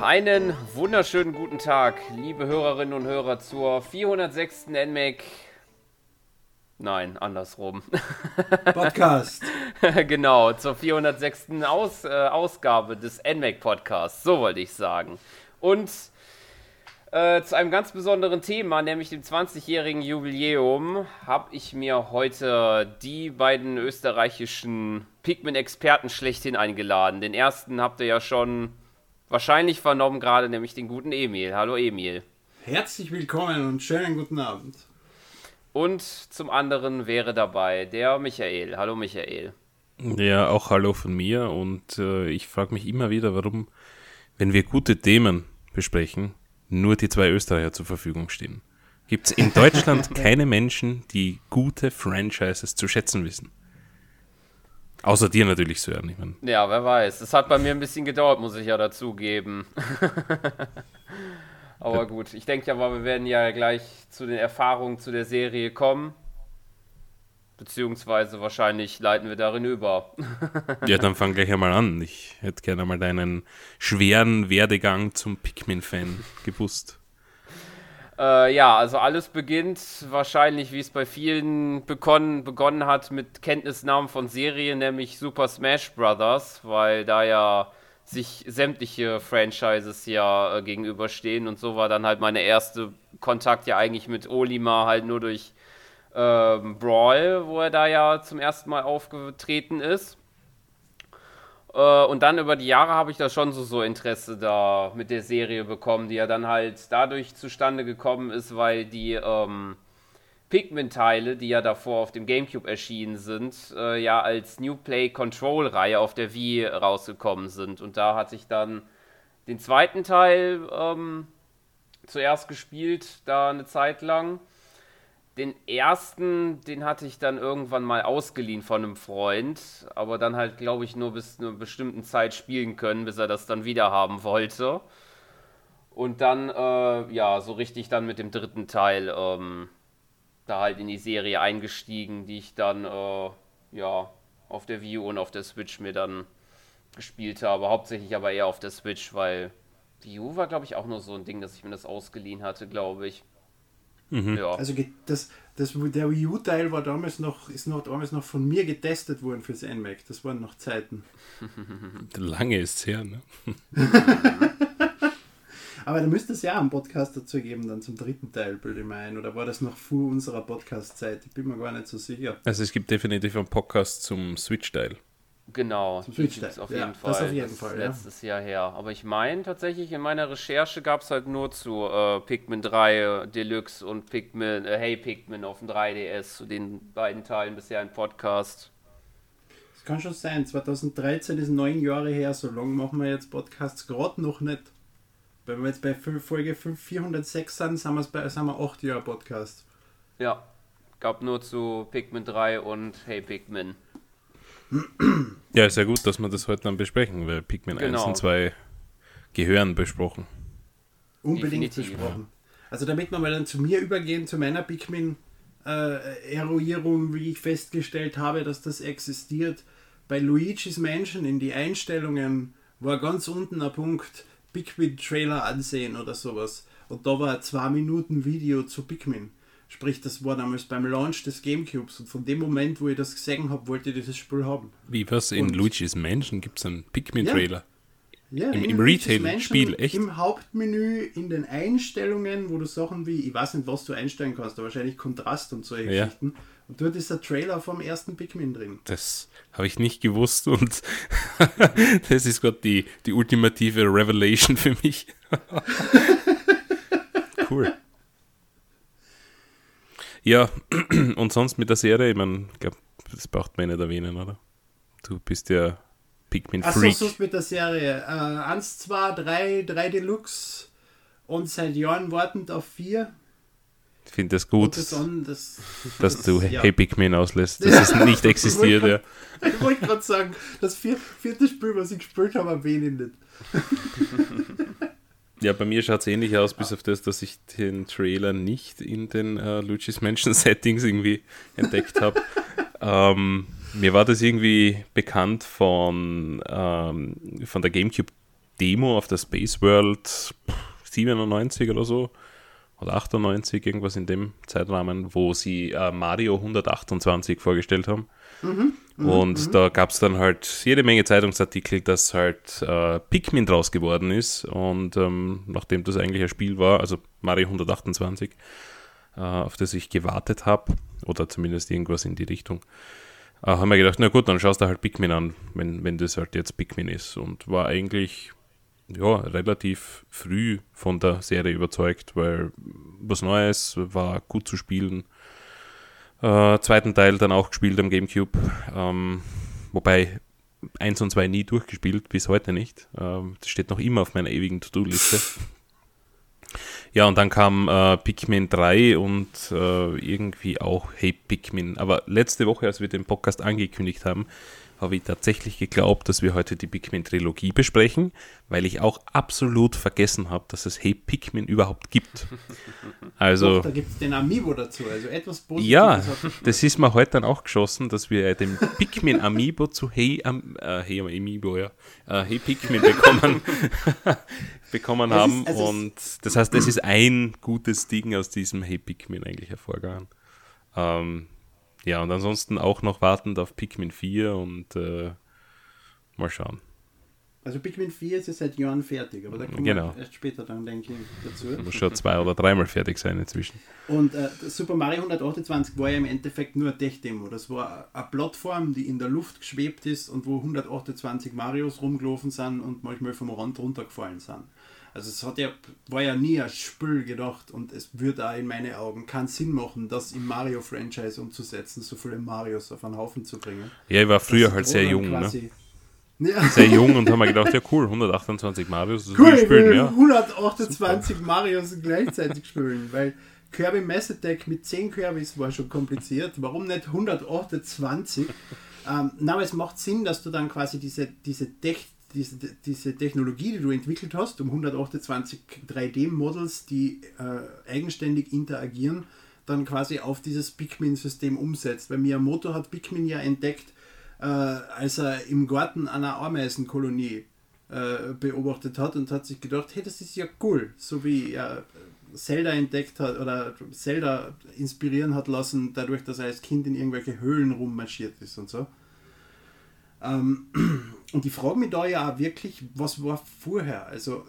Einen wunderschönen guten Tag, liebe Hörerinnen und Hörer, zur 406. NMAC. Nein, andersrum. Podcast. genau, zur 406. Aus, äh, Ausgabe des NMAC Podcasts, so wollte ich sagen. Und äh, zu einem ganz besonderen Thema, nämlich dem 20-jährigen Jubiläum, habe ich mir heute die beiden österreichischen Pikmin-Experten schlechthin eingeladen. Den ersten habt ihr ja schon wahrscheinlich vernommen gerade, nämlich den guten Emil. Hallo Emil. Herzlich willkommen und schönen guten Abend. Und zum anderen wäre dabei der Michael. Hallo Michael. Ja, auch hallo von mir. Und äh, ich frage mich immer wieder, warum, wenn wir gute Themen besprechen, nur die zwei Österreicher zur Verfügung stehen. Gibt es in Deutschland keine Menschen, die gute Franchises zu schätzen wissen? Außer dir natürlich, Sören. Ich mein. Ja, wer weiß. Es hat bei mir ein bisschen gedauert, muss ich ja dazugeben. Aber gut, ich denke aber, wir werden ja gleich zu den Erfahrungen zu der Serie kommen. Beziehungsweise wahrscheinlich leiten wir darin über. ja, dann fang gleich einmal an. Ich hätte gerne mal deinen schweren Werdegang zum Pikmin-Fan gewusst. Äh, ja, also alles beginnt wahrscheinlich, wie es bei vielen begonnen, begonnen hat, mit Kenntnisnahmen von Serien, nämlich Super Smash Bros., weil da ja sich sämtliche Franchises ja äh, gegenüberstehen und so war dann halt meine erste Kontakt ja eigentlich mit Olimar halt nur durch ähm, Brawl, wo er da ja zum ersten Mal aufgetreten ist. Äh, und dann über die Jahre habe ich da schon so, so Interesse da mit der Serie bekommen, die ja dann halt dadurch zustande gekommen ist, weil die ähm, Pikmin-Teile, die ja davor auf dem GameCube erschienen sind, äh, ja als New Play Control-Reihe auf der Wii rausgekommen sind. Und da hatte ich dann den zweiten Teil ähm, zuerst gespielt, da eine Zeit lang. Den ersten, den hatte ich dann irgendwann mal ausgeliehen von einem Freund, aber dann halt, glaube ich, nur bis einer bestimmten Zeit spielen können, bis er das dann wieder haben wollte. Und dann, äh, ja, so richtig dann mit dem dritten Teil ähm, da halt in die Serie eingestiegen, die ich dann, äh, ja, auf der Wii U und auf der Switch mir dann gespielt habe. Hauptsächlich aber eher auf der Switch, weil Wii U war, glaube ich, auch nur so ein Ding, dass ich mir das ausgeliehen hatte, glaube ich. Mhm. Ja. Also das, das, der Wii U-Teil war damals noch, ist noch damals noch von mir getestet worden fürs NMAC. Das waren noch Zeiten. Lange ist es her, ne? Aber da müsste es ja einen Podcast dazu geben, dann zum dritten Teil, bilde ich mir ein. Oder war das noch vor unserer Podcast-Zeit? Ich bin mir gar nicht so sicher. Also es gibt definitiv einen Podcast zum Switch-Teil. Genau, zum Switch -Teil. auf jeden ja, Fall. Das auf jeden das Fall, ja. letztes Jahr her. Aber ich meine tatsächlich, in meiner Recherche gab es halt nur zu äh, Pikmin 3 Deluxe und Pikmin, äh, Hey Pikmin auf dem 3DS, zu den beiden Teilen bisher ein Podcast. Das kann schon sein. 2013 ist neun Jahre her, so lange machen wir jetzt Podcasts gerade noch nicht. Wenn wir jetzt bei Folge 406 sind, sind wir, bei, sind wir acht Jahre Podcast. Ja, gab nur zu Pikmin 3 und Hey Pikmin. Ja, ist ja gut, dass wir das heute dann besprechen, weil Pikmin genau. 1 und 2 gehören besprochen. Unbedingt Definitiv. besprochen. Also damit wir mal dann zu mir übergehen, zu meiner Pikmin-Eruierung, äh, wie ich festgestellt habe, dass das existiert. Bei Luigi's Mansion in die Einstellungen war ganz unten ein Punkt Pikmin-Trailer ansehen oder sowas. Und da war ein 2 Minuten Video zu Pikmin. Sprich, das war damals beim Launch des Gamecubes und von dem Moment, wo ich das gesehen habe, wollte ich dieses Spiel haben. Wie was? In und Luigi's Mansion gibt es einen Pikmin-Trailer? Ja, ja, Im, im Retail-Spiel, echt? Im Hauptmenü, in den Einstellungen, wo du Sachen wie, ich weiß nicht, was du einstellen kannst, aber wahrscheinlich Kontrast und solche ja. Geschichten. Und dort ist der Trailer vom ersten Pikmin drin. Das habe ich nicht gewusst und das ist gerade die, die ultimative Revelation für mich. cool. Ja, und sonst mit der Serie, ich meine, glaube, das braucht man nicht erwähnen, oder? Du bist ja Pikmin Freak. Achso, mit der Serie. Äh, 1, 2, 3, 3 Deluxe und seit Jahren wartend auf 4. Ich finde das gut, das an, das, dass das, du ja. Hey Pikmin auslässt, dass es nicht existiert. ja. Ich wollte gerade sagen, das vierte Spiel, was ich gespielt habe, erwähne ich nicht. Ja, bei mir schaut es ähnlich aus, bis auf das, dass ich den Trailer nicht in den äh, Luigi's Mansion Settings irgendwie entdeckt habe. ähm, mir war das irgendwie bekannt von, ähm, von der GameCube Demo auf der Space World 97 oder so oder 98, irgendwas in dem Zeitrahmen, wo sie äh, Mario 128 vorgestellt haben. Mhm, und mhm. da gab es dann halt jede Menge Zeitungsartikel, dass halt äh, Pikmin draus geworden ist. Und ähm, nachdem das eigentlich ein Spiel war, also Mario 128, äh, auf das ich gewartet habe, oder zumindest irgendwas in die Richtung, äh, haben wir gedacht, na gut, dann schaust du halt Pikmin an, wenn, wenn das halt jetzt Pikmin ist. Und war eigentlich ja, relativ früh von der Serie überzeugt, weil was Neues war gut zu spielen. Äh, zweiten Teil dann auch gespielt am Gamecube, ähm, wobei 1 und 2 nie durchgespielt, bis heute nicht. Ähm, das steht noch immer auf meiner ewigen To-Do-Liste. Ja, und dann kam äh, Pikmin 3 und äh, irgendwie auch Hey Pikmin. Aber letzte Woche, als wir den Podcast angekündigt haben, habe ich tatsächlich geglaubt, dass wir heute die Pikmin-Trilogie besprechen, weil ich auch absolut vergessen habe, dass es Hey Pikmin überhaupt gibt. Also, Doch, da gibt es den Amiibo dazu, also etwas Positives. Ja, das ist mir heute dann auch geschossen, dass wir den Pikmin Amiibo zu Hey, Am, äh, hey Amiibo, ja, äh, Hey Pikmin bekommen, bekommen haben. Ist, also und das heißt, das ist ein gutes Ding aus diesem Hey Pikmin eigentlich hervorgegangen. Ähm, ja, und ansonsten auch noch wartend auf Pikmin 4 und äh, mal schauen. Also Pikmin 4 ist ja seit Jahren fertig, aber da kommen genau. wir erst später dann, denke ich, dazu. Muss schon zwei oder dreimal fertig sein inzwischen. Und äh, Super Mario 128 war ja im Endeffekt nur eine Tech-Demo. Das war eine Plattform, die in der Luft geschwebt ist und wo 128 Marios rumgelaufen sind und manchmal vom Rand runtergefallen sind. Also es hat ja, war ja nie ein Spiel gedacht und es würde auch in meinen Augen keinen Sinn machen, das im Mario-Franchise umzusetzen, so viele Marios auf einen Haufen zu bringen. Ja, ich war früher halt sehr jung, ne? Ja. Sehr jung und haben mir gedacht, ja cool, 128 Marios, das cool, spielen, ja. 128 Super. Marios gleichzeitig spielen, weil Kirby Mass Attack mit 10 Kirbys war schon kompliziert. Warum nicht 128? ähm, na, aber es macht Sinn, dass du dann quasi diese, diese Tech diese, diese Technologie, die du entwickelt hast, um 128 3D-Models, die äh, eigenständig interagieren, dann quasi auf dieses Pikmin-System umsetzt. Weil Miyamoto hat Pikmin ja entdeckt, äh, als er im Garten einer Ameisenkolonie äh, beobachtet hat und hat sich gedacht, hey, das ist ja cool, so wie er Zelda entdeckt hat oder Zelda inspirieren hat lassen, dadurch, dass er als Kind in irgendwelche Höhlen rummarschiert ist und so. Ähm, und ich frage mich da ja auch wirklich, was war vorher? Also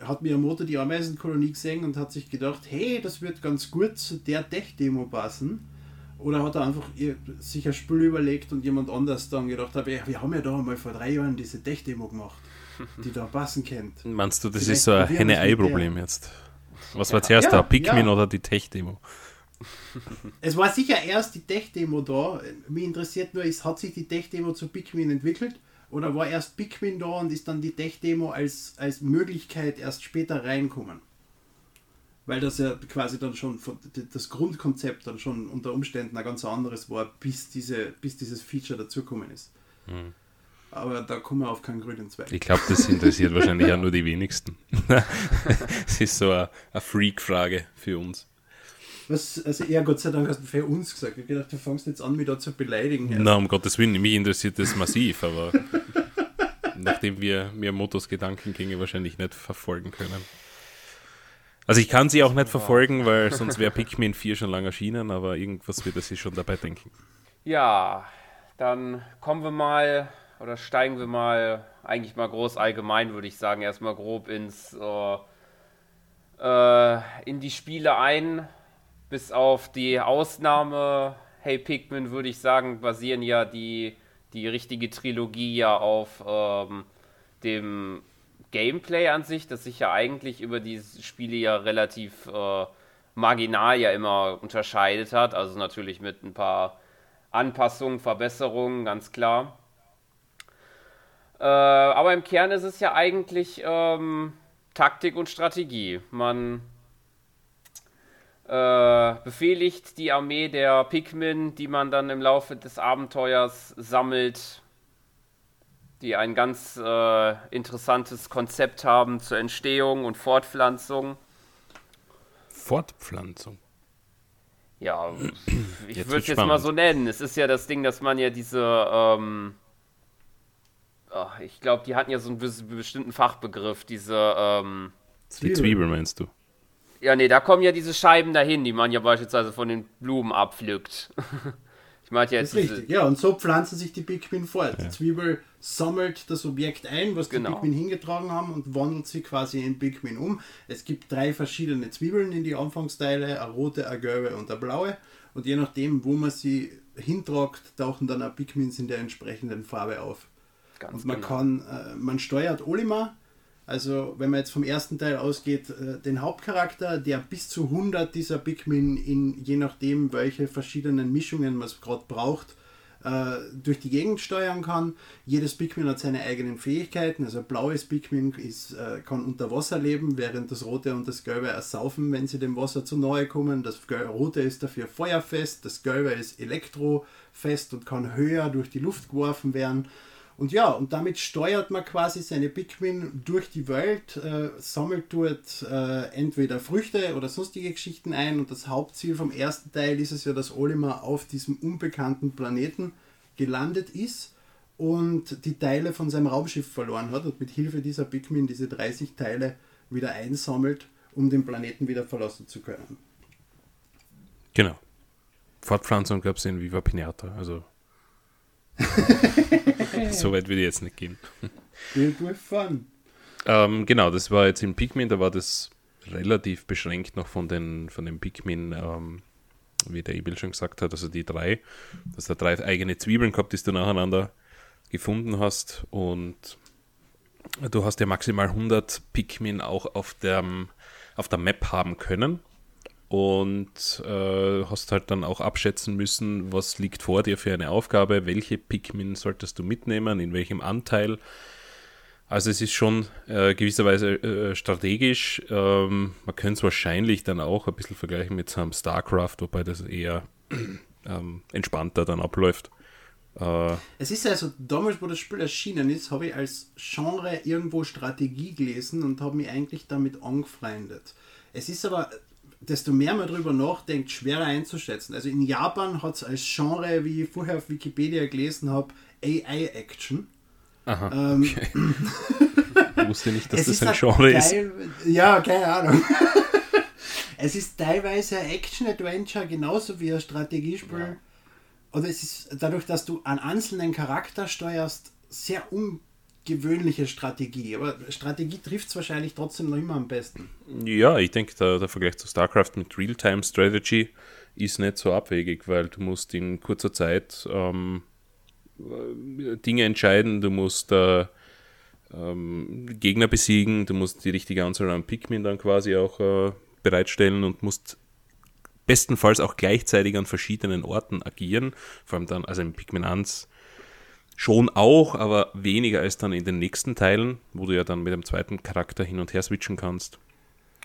hat Miyamoto die Ameisenkolonie gesehen und hat sich gedacht, hey, das wird ganz gut zu der Tech-Demo passen. Oder hat er einfach sich ein Spiel überlegt und jemand anders dann gedacht hat, ja, wir haben ja da mal vor drei Jahren diese Tech-Demo gemacht, die da passen kennt. Meinst du, das Vielleicht ist so ein Henne-Ei-Problem jetzt? Was war zuerst ja, da, Pikmin ja. oder die Tech-Demo? es war sicher erst die Tech-Demo da. Mich interessiert nur, ist, hat sich die Tech-Demo zu Pikmin entwickelt? Oder war erst Pikmin da und ist dann die Tech-Demo als, als Möglichkeit erst später reinkommen? Weil das ja quasi dann schon das Grundkonzept dann schon unter Umständen ein ganz anderes war, bis, diese, bis dieses Feature dazugekommen ist. Mhm. Aber da kommen wir auf keinen grünen Zweig. Ich glaube, das interessiert wahrscheinlich auch nur die wenigsten. Es ist so eine, eine Freak-Frage für uns. Was, also ja, Gott sei Dank hast du für uns gesagt. Ich habe gedacht, du fängst jetzt an, mich da zu beleidigen. Na, um Gottes Willen, mich interessiert das massiv, aber nachdem wir mir Motos Gedankengänge wahrscheinlich nicht verfolgen können. Also ich kann sie auch nicht verfolgen, weil sonst wäre Pikmin 4 schon lange erschienen, aber irgendwas wird er sich schon dabei denken. Ja, dann kommen wir mal oder steigen wir mal eigentlich mal groß allgemein, würde ich sagen, erstmal grob ins äh, äh, in die Spiele ein bis auf die Ausnahme Hey Pikmin würde ich sagen, basieren ja die, die richtige Trilogie ja auf ähm, dem Gameplay an sich, das sich ja eigentlich über die Spiele ja relativ äh, marginal ja immer unterscheidet hat. Also natürlich mit ein paar Anpassungen, Verbesserungen, ganz klar. Äh, aber im Kern ist es ja eigentlich ähm, Taktik und Strategie. Man äh, befehligt die Armee der Pikmin, die man dann im Laufe des Abenteuers sammelt, die ein ganz äh, interessantes Konzept haben zur Entstehung und Fortpflanzung. Fortpflanzung? Ja, ich würde es jetzt mal so nennen. Es ist ja das Ding, dass man ja diese ähm, oh, ich glaube, die hatten ja so einen bestimmten Fachbegriff, diese, ähm, Die Zwiebel meinst du? Ja, nee, da kommen ja diese Scheiben dahin, die man ja beispielsweise von den Blumen abpflückt. ich meinte jetzt. Das ist richtig, ja, und so pflanzen sich die Pikmin fort. Die Zwiebel sammelt das Objekt ein, was die Genau. Pikmin hingetragen haben und wandelt sie quasi in Pikmin um. Es gibt drei verschiedene Zwiebeln in die Anfangsteile, eine rote, eine gelbe und eine blaue. Und je nachdem, wo man sie hintragt, tauchen dann auch Pikmins in der entsprechenden Farbe auf. Ganz Und man genau. kann, äh, man steuert Olimar, also wenn man jetzt vom ersten Teil ausgeht, äh, den Hauptcharakter, der bis zu 100 dieser Pikmin in, je nachdem welche verschiedenen Mischungen man gerade braucht, äh, durch die Gegend steuern kann. Jedes Pikmin hat seine eigenen Fähigkeiten, also ein blaues Pikmin ist, äh, kann unter Wasser leben, während das rote und das gelbe ersaufen, wenn sie dem Wasser zu nahe kommen. Das rote ist dafür feuerfest, das gelbe ist elektrofest und kann höher durch die Luft geworfen werden. Und ja, und damit steuert man quasi seine Pikmin durch die Welt, äh, sammelt dort äh, entweder Früchte oder sonstige Geschichten ein. Und das Hauptziel vom ersten Teil ist es ja, dass Olimar auf diesem unbekannten Planeten gelandet ist und die Teile von seinem Raumschiff verloren hat und mit Hilfe dieser Pikmin diese 30 Teile wieder einsammelt, um den Planeten wieder verlassen zu können. Genau. Fortpflanzung gab es in Viva Pinata, also. so weit würde ich jetzt nicht gehen. Fun. Ähm, genau, das war jetzt in Pikmin, da war das relativ beschränkt noch von den, von den Pikmin, ähm, wie der Emil schon gesagt hat, also die drei, dass du drei eigene Zwiebeln gehabt, die du nacheinander gefunden hast und du hast ja maximal 100 Pikmin auch auf der, auf der Map haben können und äh, hast halt dann auch abschätzen müssen, was liegt vor dir für eine Aufgabe, welche Pikmin solltest du mitnehmen, in welchem Anteil. Also es ist schon äh, gewisserweise äh, strategisch. Ähm, man könnte es wahrscheinlich dann auch ein bisschen vergleichen mit so einem StarCraft, wobei das eher ähm, entspannter dann abläuft. Äh, Es ist also, damals, wo das Spiel erschienen ist, habe ich als Genre irgendwo Strategie gelesen und habe mich eigentlich damit angefreundet. Es ist aber, desto mehr man darüber nachdenkt, schwerer einzuschätzen. Also in Japan hat es als Genre, wie ich vorher auf Wikipedia gelesen habe, AI-Action. aha, Ähm, okay. ich wusste nicht, dass es das ist ein Genre ist. Ja, keine Ahnung. es ist teilweise ein Action-Adventure, genauso wie ein Strategiespiel. Oder es ist dadurch, dass du einen einzelnen Charakter steuerst, sehr ungewöhnliche Strategie. Aber Strategie trifft es wahrscheinlich trotzdem noch immer am besten. Ja, ich denke, der, der Vergleich zu StarCraft mit Real-Time Strategy ist nicht so abwegig, weil du musst in kurzer Zeit ähm, äh, Dinge entscheiden, du musst äh, ähm, Gegner besiegen, du musst die richtige Anzahl an Pikmin dann quasi auch äh, bereitstellen und musst bestenfalls auch gleichzeitig an verschiedenen Orten agieren, vor allem dann, also im Pikmin 1 schon auch, aber weniger als dann in den nächsten Teilen, wo du ja dann mit dem zweiten Charakter hin und her switchen kannst.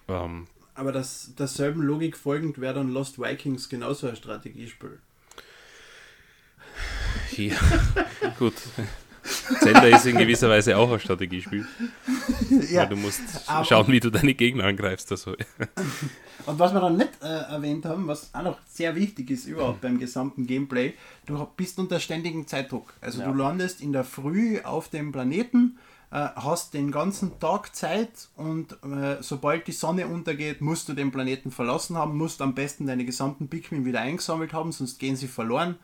Ähm, Aber das, derselben Logik folgend wäre dann Lost Vikings genauso ein Strategiespiel. ja, gut. Zelda ist in gewisser Weise auch ein Strategiespiel. Ja, weil du musst schauen, wie du deine Gegner angreifst. Also. Und was wir dann nicht äh, erwähnt haben, was auch noch sehr wichtig ist überhaupt beim gesamten Gameplay, du bist unter ständigem Zeitdruck. Also Ja. du landest in der Früh auf dem Planeten, äh, hast den ganzen Tag Zeit und äh, sobald die Sonne untergeht, musst du den Planeten verlassen haben, musst am besten deine gesamten Pikmin wieder eingesammelt haben, sonst gehen sie verloren.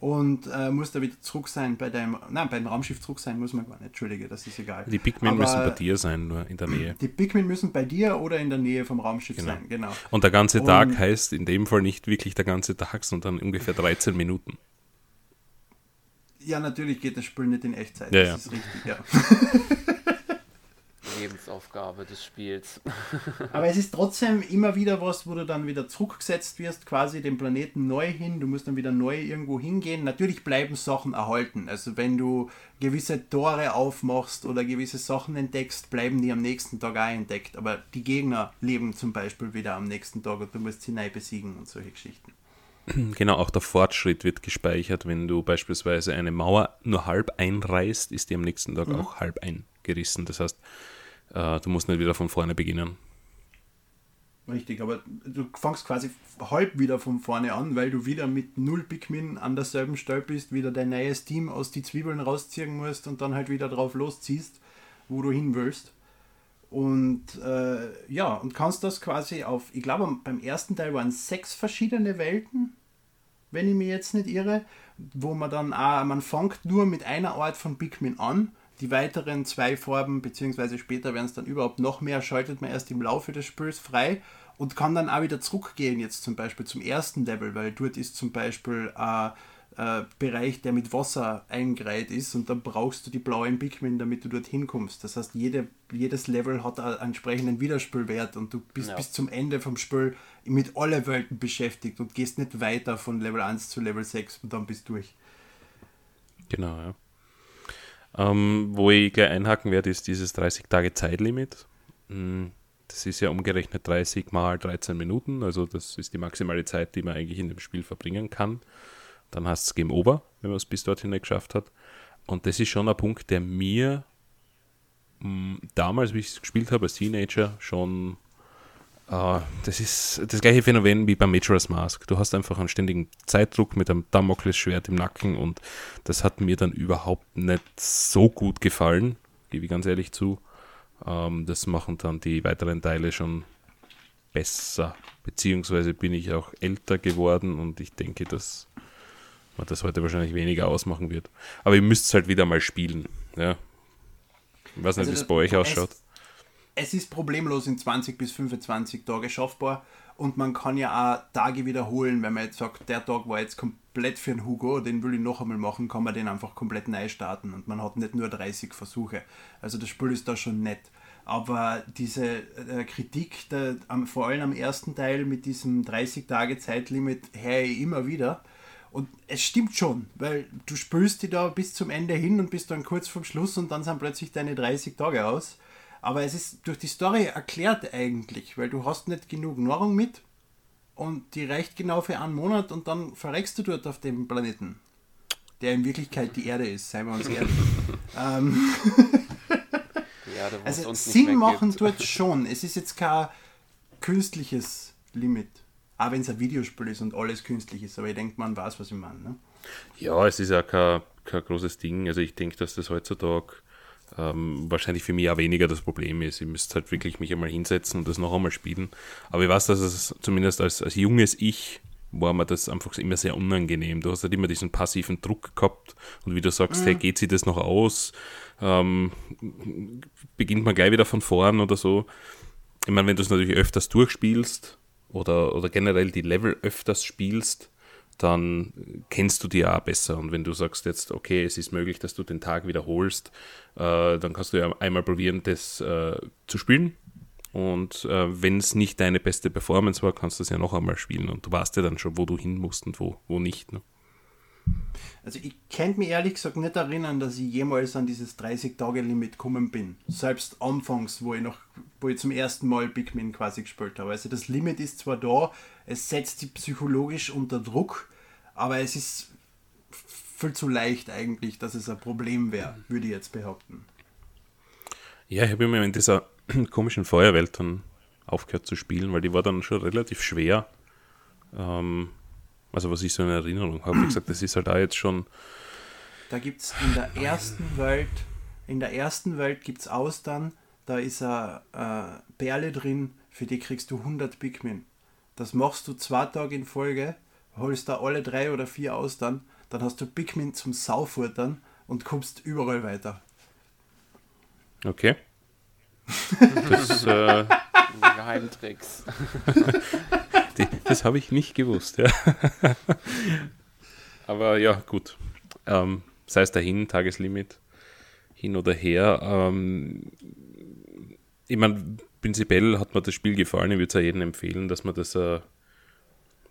Und äh, musst da wieder zurück sein bei deinem, nein, bei dem Raumschiff zurück sein muss man gar nicht, entschuldige, das ist egal. Die Pikmin Aber müssen bei dir sein, nur in der Nähe. Die Pikmin müssen bei dir oder in der Nähe vom Raumschiff Genau. sein, genau. Und der ganze Tag Und- heißt in dem Fall nicht wirklich der ganze Tag, sondern ungefähr 13 Minuten. Ja, natürlich geht das Spiel nicht in Echtzeit. Ja, das ja. ist richtig, ja. Lebensaufgabe des Spiels. Aber es ist trotzdem immer wieder was, wo du dann wieder zurückgesetzt wirst, quasi den Planeten neu hin. Du musst dann wieder neu irgendwo hingehen. Natürlich bleiben Sachen erhalten. Also wenn du gewisse Tore aufmachst oder gewisse Sachen entdeckst, bleiben die am nächsten Tag auch entdeckt. Aber die Gegner leben zum Beispiel wieder am nächsten Tag und du musst sie neu besiegen und solche Geschichten. Genau, auch der Fortschritt wird gespeichert. Wenn du beispielsweise eine Mauer nur halb einreißt, ist die am nächsten Tag auch halb eingerissen. Das heißt, äh, du musst nicht wieder von vorne beginnen. Richtig, aber du fängst quasi halb wieder von vorne an, weil du wieder mit null Pikmin an derselben Stelle bist, wieder dein neues Team aus die Zwiebeln rausziehen musst und dann halt wieder drauf losziehst, wo du hin willst. Und äh, ja, und kannst das quasi auf, ich glaube beim ersten Teil waren sechs verschiedene Welten, wenn ich mich jetzt nicht irre, wo man dann auch, man fängt nur mit einer Art von Pikmin an die weiteren zwei Farben, beziehungsweise später werden es dann überhaupt noch mehr, schaltet man erst im Laufe des Spiels frei und kann dann auch wieder zurückgehen, jetzt zum Beispiel zum ersten Level, weil dort ist zum Beispiel ein äh, Bereich, der mit Wasser eingereiht ist und dann brauchst du die blauen Pikmin, damit du dort hinkommst. Das heißt, jede, jedes Level hat einen entsprechenden Wiederspielwert und du bist ja. bis zum Ende vom Spiel mit allen Welten beschäftigt und gehst nicht weiter von Level 1 zu Level 6 und dann bist du durch. Genau, ja. Ähm, wo ich gleich einhaken werde, ist dieses 30 Tage Zeitlimit. Hm, das ist ja umgerechnet 30 mal 13 Minuten, also das ist die maximale Zeit, die man eigentlich in dem Spiel verbringen kann. Dann heißt es Game Over, wenn man es bis dorthin nicht geschafft hat. Und das ist schon ein Punkt, der mir hm, damals, wie ich es gespielt habe als Teenager, schon Uh, das ist das gleiche Phänomen wie beim Majora's Mask. Du hast einfach einen ständigen Zeitdruck mit einem Damoklesschwert im Nacken und das hat mir dann überhaupt nicht so gut gefallen, gebe ich ganz ehrlich zu. Um, ähm, das machen dann die weiteren Teile schon besser. Beziehungsweise bin ich auch älter geworden und ich denke, dass man das heute wahrscheinlich weniger ausmachen wird. Aber ihr müsst es halt wieder mal spielen. Ja. Ich weiß nicht, also wie es bei euch ausschaut es ist problemlos in 20 bis 25 Tage schaffbar und man kann ja auch Tage wiederholen, wenn man jetzt sagt, der Tag war jetzt komplett für den Hugo, den will ich noch einmal machen, kann man den einfach komplett neu starten und man hat nicht nur 30 Versuche. Also das Spiel ist da schon nett. Aber diese äh, Kritik, der, vor allem am ersten Teil mit diesem 30-Tage-Zeitlimit, höre ich immer wieder. Und es stimmt schon, weil du spülst die da bis zum Ende hin und bist dann kurz vorm Schluss und dann sind plötzlich deine 30 Tage aus. Aber es ist durch die Story erklärt eigentlich, weil du hast nicht genug Nahrung mit und die reicht genau für einen Monat und dann verreckst du dort auf dem Planeten, der in Wirklichkeit die Erde ist, seien wir uns ehrlich. ähm, ja, also Sinn machen tut schon. Es ist jetzt kein künstliches Limit. Auch wenn es ein Videospiel ist und alles künstlich ist, aber ich denke, man weiß, was ich meine. Ne? Ja, es ist ja kein, kein großes Ding. Also ich denke, dass das heutzutage ähm, wahrscheinlich für mich auch weniger das Problem ist. Ich müsste halt wirklich mich einmal hinsetzen und das noch einmal spielen. Aber ich weiß, dass es zumindest als, als junges Ich war mir das einfach immer sehr unangenehm. Du hast halt immer diesen passiven Druck gehabt und wie du sagst, mhm. hey, geht sie das noch aus? Ähm, beginnt man gleich wieder von vorn oder so. Ich meine, wenn du es natürlich öfters durchspielst oder, oder generell die Level öfters spielst, dann kennst du die auch besser. Und wenn du sagst jetzt, okay, es ist möglich, dass du den Tag wiederholst, äh, dann kannst du ja einmal probieren, das äh, zu spielen. Und äh, wenn es nicht deine beste Performance war, kannst du es ja noch einmal spielen. Und du weißt ja dann schon, wo du hin musst und wo, wo nicht. Ne? Also ich könnte mich ehrlich gesagt nicht erinnern, dass ich jemals an dieses 30-Tage-Limit gekommen bin. Selbst anfangs, wo ich noch, wo ich zum ersten Mal Pikmin quasi gespielt habe. Also das Limit ist zwar da, es setzt sie psychologisch unter Druck, aber es ist viel zu leicht eigentlich, dass es ein Problem wäre, würde ich jetzt behaupten. Ja, ich habe immer in dieser komischen Feuerwelt dann aufgehört zu spielen, weil die war dann schon relativ schwer. Ähm, also was ich so in Erinnerung habe. Wie gesagt, das ist halt da jetzt schon. Da gibt es in der ersten Welt, in der ersten Welt gibt es Austern, da ist eine äh, Perle drin, für die kriegst du 100 Pikmin. Das machst du zwei Tage in Folge, holst da alle drei oder vier Austern, dann hast du Pikmin zum Saufuttern und kommst überall weiter. Okay. Das, äh, Geheimtricks. Das habe ich nicht gewusst. Ja. Aber ja, gut. Ähm, sei es dahin, Tageslimit, hin oder her. Ähm, ich meine, prinzipiell hat mir das Spiel gefallen. Ich würde es ja jedem empfehlen, dass man das, äh,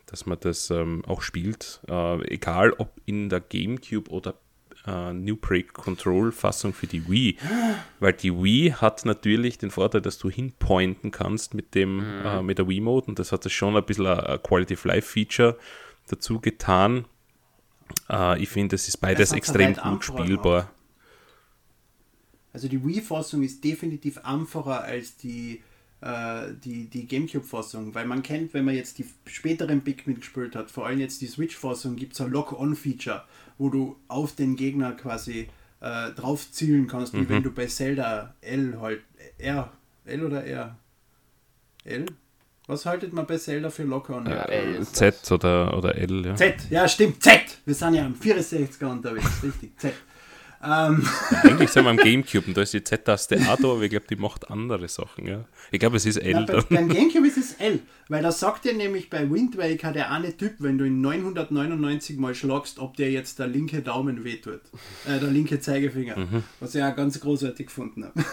dass man das ähm, auch spielt. Äh, egal ob in der GameCube oder äh, New Break Control Fassung für die Wii. Weil die Wii hat natürlich den Vorteil, dass du hinpointen kannst mit, dem, mhm. äh, mit der Wii-Mode und das hat das schon ein bisschen ein Quality of Life Feature dazu getan. Äh, ich finde, es ist beides extrem gut spielbar. Also die Wii-Fassung ist definitiv einfacher als die äh, die, die Gamecube-Fassung, weil man kennt, wenn man jetzt die späteren Pikmin gespielt hat, vor allem jetzt die Switch-Fassung, gibt es ein Lock-On-Feature, wo du auf den Gegner quasi äh, drauf zielen kannst, wie Mhm. wenn du bei Zelda L halt, R, L oder R? L? Was haltet man bei Zelda für Lock-On? Ja, L ist Z oder, oder L, ja. Z, ja stimmt, Z! Wir sind ja am 64er unterwegs, richtig, Z. Ähm, Eigentlich sind wir am Gamecube und da ist die Z-Taste auch da, aber ich glaube, die macht andere Sachen, ja. Ich glaube, es ist L Ja, bei, beim Gamecube ist es L, weil da sagt dir nämlich bei Wind Waker der eine Typ, wenn du ihn 999 Mal schlagst, ob dir jetzt der linke Daumen wehtut. Äh, der linke Zeigefinger. Mhm. Was ich auch ganz großartig gefunden habe.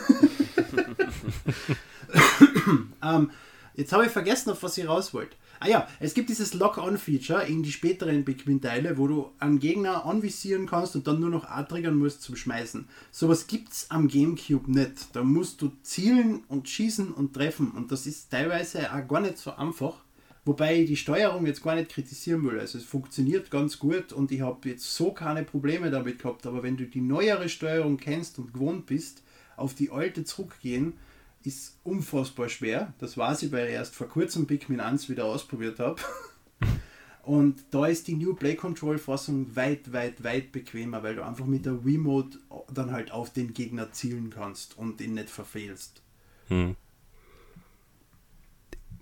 ähm, jetzt habe ich vergessen, auf was ich raus wollte. Ah ja, es gibt dieses Lock-On-Feature in die späteren Pikmin-Teile, wo du einen Gegner anvisieren kannst und dann nur noch A triggern musst zum Schmeißen. Sowas es am Gamecube nicht. Da musst du zielen und schießen und treffen und das ist teilweise auch gar nicht so einfach. Wobei ich die Steuerung jetzt gar nicht kritisieren will. Also es funktioniert ganz gut und ich habe jetzt so keine Probleme damit gehabt. Aber wenn du die neuere Steuerung kennst und gewohnt bist, auf die alte zurückgehen, ist unfassbar schwer. Das weiß ich, weil ich erst vor kurzem Pikmin 1 wieder ausprobiert habe. Und da ist die New Play Control Fassung weit, weit, weit bequemer, weil du einfach mit der Wiimote dann halt auf den Gegner zielen kannst und ihn nicht verfehlst. Hm.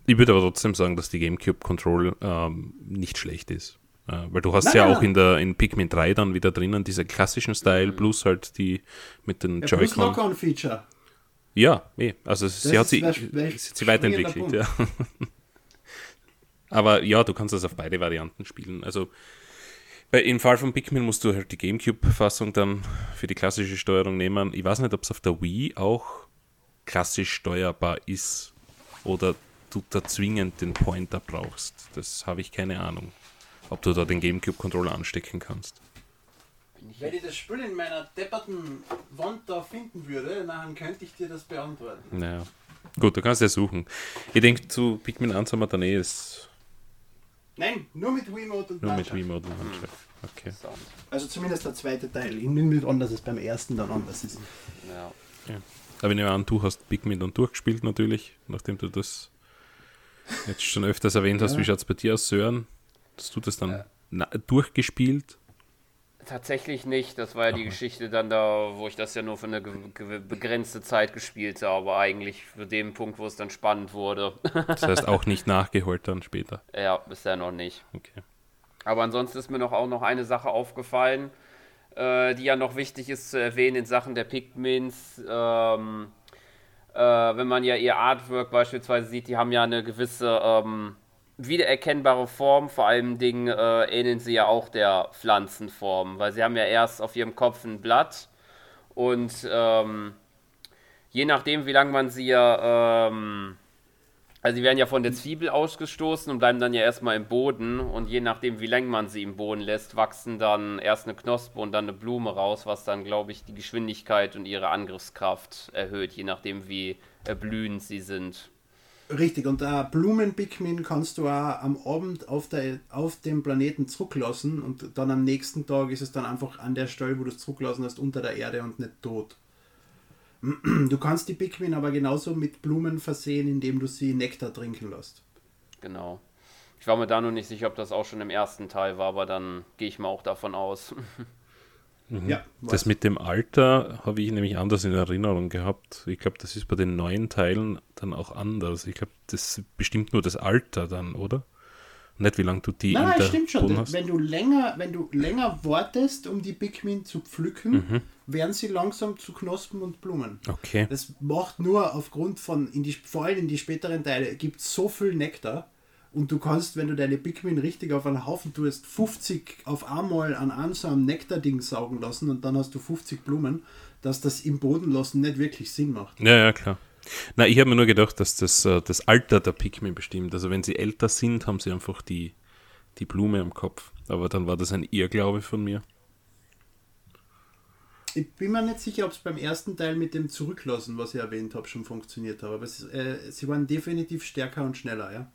Ich würde aber trotzdem sagen, dass die Gamecube Control ähm, nicht schlecht ist. Äh, weil du hast Nein, ja nein, auch nein. in der in Pikmin 3 dann wieder drinnen diese klassischen Style, plus halt die mit den Ja, plus Joy-Con. Lock-on-Feature. Ja, eh. Also sie hat ist sie, weiterentwickelt, ja. Aber ja, du kannst das auf beide Varianten spielen. Also bei, in Fall von Pikmin musst du halt die Gamecube-Fassung dann für die klassische Steuerung nehmen. Ich weiß nicht, ob es auf der Wii auch klassisch steuerbar ist oder du da zwingend den Pointer brauchst. Das habe ich keine Ahnung. Ob du da den Gamecube-Controller anstecken kannst. Wenn ich das Spiel in meiner depperten Wand da finden würde, dann könnte ich dir das beantworten. Naja. Gut, du kannst ja suchen. Ich denke, zu Pikmin 1 haben wir dann eh das Nein, nur mit Wiimote und nur mit Nunchuck. Remote und Handschlag. Okay. Also zumindest der zweite Teil. Ich nehme nicht an, dass es beim ersten dann anders ist. Ja. Aber ich nehme an, du hast Pikmin dann durchgespielt natürlich, nachdem du das jetzt schon öfters erwähnt hast. Ja. Wie schaut es bei dir aus, Sören? Hast du das dann Ja. durchgespielt? Tatsächlich nicht. Das war ja die Geschichte dann da, wo ich das ja nur für eine begrenzte Zeit gespielt habe. Eigentlich für den Punkt, wo es dann spannend wurde. Das heißt auch nicht nachgeholt dann später. ja, bisher noch nicht. Okay. Aber ansonsten ist mir noch auch noch eine Sache aufgefallen, äh, die ja noch wichtig ist zu erwähnen in Sachen der Pikmins. Ähm, äh, wenn man ja ihr Artwork beispielsweise sieht, die haben ja eine gewisse ähm, wiedererkennbare Form. Vor allen Dingen äh, ähneln sie ja auch der Pflanzenform, weil sie haben ja erst auf ihrem Kopf ein Blatt und ähm, je nachdem, wie lange man sie ja ähm, also sie werden ja von der Zwiebel ausgestoßen und bleiben dann ja erstmal im Boden und je nachdem, wie lange man sie im Boden lässt, wachsen dann erst eine Knospe und dann eine Blume raus, was dann, glaube ich, die Geschwindigkeit und ihre Angriffskraft erhöht, je nachdem, wie erblühend sie sind. Richtig, und äh, Blumen-Pikmin kannst du auch am Abend auf, der, auf dem Planeten zurücklassen und dann am nächsten Tag ist es dann einfach an der Stelle, wo du es zurücklassen hast, unter der Erde und nicht tot. Du kannst die Pikmin aber genauso mit Blumen versehen, indem du sie Nektar trinken lässt. Genau. Ich war mir da nur nicht sicher, ob das auch schon im ersten Teil war, aber dann gehe ich mal auch davon aus. Ja, Das mit dem Alter habe ich nämlich anders in Erinnerung gehabt. Ich glaube, das ist bei den neuen Teilen dann auch anders. Ich glaube, das bestimmt nur das Alter dann, oder? Nicht wie lange du die Nein, in nein, stimmt schon. Hast. Wenn du länger, wenn du länger wartest, um die Pikmin zu pflücken, Mhm. werden sie langsam zu Knospen und Blumen. Okay. Das macht nur aufgrund von, in die, vor allem in die späteren Teile, gibt so viel Nektar und du kannst, wenn du deine Pikmin richtig auf einen Haufen tust, 50 auf einmal an einem so einem Nektarding saugen lassen und dann hast du 50 Blumen, dass das im Boden lassen nicht wirklich Sinn macht. Ja, ja, klar. Na, ich habe mir nur gedacht, dass das äh, das Alter der Pikmin bestimmt. Also wenn sie älter sind, haben sie einfach die, die Blume am Kopf. Aber dann war das ein Irrglaube von mir. Ich bin mir nicht sicher, ob es beim ersten Teil mit dem Zurücklassen, was ich erwähnt habe, schon funktioniert hat, aber es, äh, sie waren definitiv stärker und schneller, ja.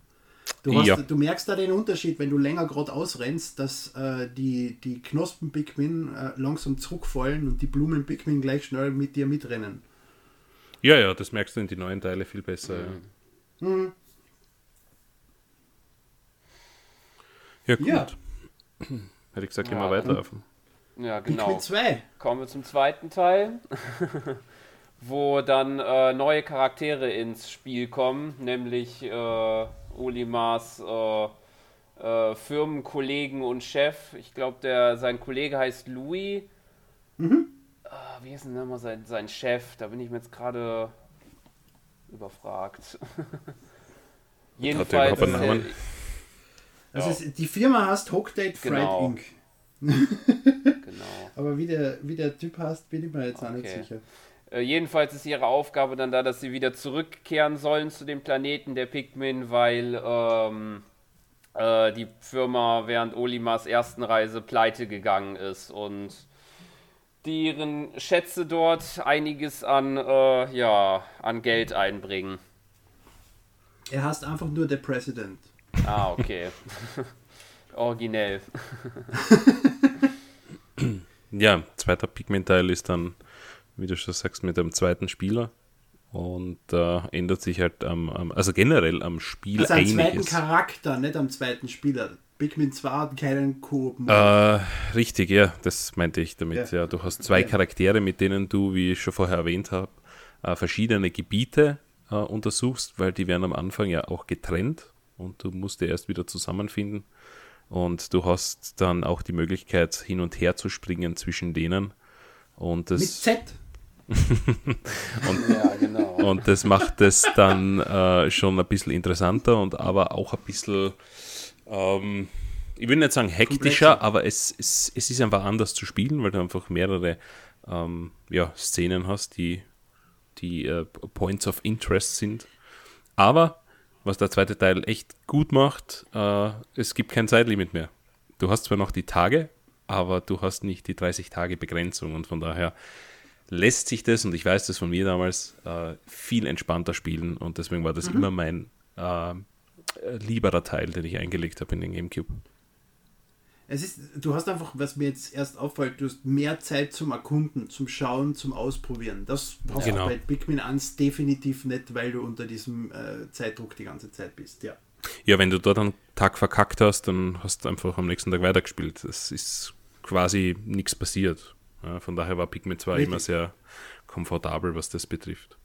Du, hast, Ja. du merkst da den Unterschied, wenn du länger gerade ausrennst, dass äh, die, die Knospen-Pikmin äh, langsam zurückfallen und die Blumen-Pikmin gleich schnell mit dir mitrennen. Ja, ja, das merkst du in die neuen Teile viel besser. Ja. Mhm. Ja, gut. Ja. Hätte ich gesagt, Ja, gehen wir weiter. auf. Ja, Pikmin genau. 2. Kommen wir zum zweiten Teil, wo dann äh, neue Charaktere ins Spiel kommen, nämlich äh, Olimars äh, äh, Firmenkollegen und Chef. Ich glaube, der sein Kollege heißt Louis. Ah, wie ist denn nochmal sein, sein Chef? Da bin ich mir jetzt gerade überfragt. Jedenfalls. einen Namen? äh, Also Ja. es, die Firma heißt Hogdate Fried Genau. Inc. genau. Aber wie der, wie der Typ heißt, bin ich mir jetzt auch nicht Okay. sicher. Äh, jedenfalls ist ihre Aufgabe dann da, dass sie wieder zurückkehren sollen zu dem Planeten der Pikmin, weil ähm, äh, die Firma während Olimars ersten Reise pleite gegangen ist und deren Schätze dort einiges an, äh, ja, an Geld einbringen. Er heißt einfach nur der President. Ah, okay. Originell. Ja, zweiter Pigment-Teil ist dann, wie du schon sagst, mit dem zweiten Spieler. Und da ändert sich halt am, am, also generell am Spiel Also am zweiten einiges. Charakter, nicht am zweiten Spieler. Pikmin 2 hat keinen Koop. Äh, richtig, ja, das meinte ich damit. Ja. Ja. du hast zwei Okay. Charaktere, mit denen du, wie ich schon vorher erwähnt habe, äh, verschiedene Gebiete äh, untersuchst, weil die werden am Anfang ja auch getrennt und du musst die erst wieder zusammenfinden. Und du hast dann auch die Möglichkeit, hin und her zu springen zwischen denen. Und Mit das, Z. Ja, genau. und das macht es dann äh, schon ein bisschen interessanter und aber auch ein bisschen, ähm, ich will nicht sagen hektischer, Komplexer. aber es, es, es ist einfach anders zu spielen, weil du einfach mehrere ähm, ja, Szenen hast, die, die äh, Points of Interest sind. Aber was der zweite Teil echt gut macht, äh, es gibt kein Zeitlimit mehr. Du hast zwar noch die Tage, aber du hast nicht die 30 Tage Begrenzung und von daher lässt sich das, und ich weiß das von mir damals, äh, viel entspannter spielen und deswegen war das immer mein äh, lieberer Teil, den ich eingelegt habe in den Gamecube. Es ist, du hast einfach, was mir jetzt erst auffällt, du hast mehr Zeit zum Erkunden, zum Schauen, zum Ausprobieren. Das hast Genau. du bei Pikmin 1 definitiv nicht, weil du unter diesem äh, Zeitdruck die ganze Zeit bist. Ja. Ja, wenn du dort einen Tag verkackt hast, dann hast du einfach am nächsten Tag weitergespielt. Es ist quasi nichts passiert. Ja, von daher war Pikmin 2 Richtig. immer sehr komfortabel, was das betrifft.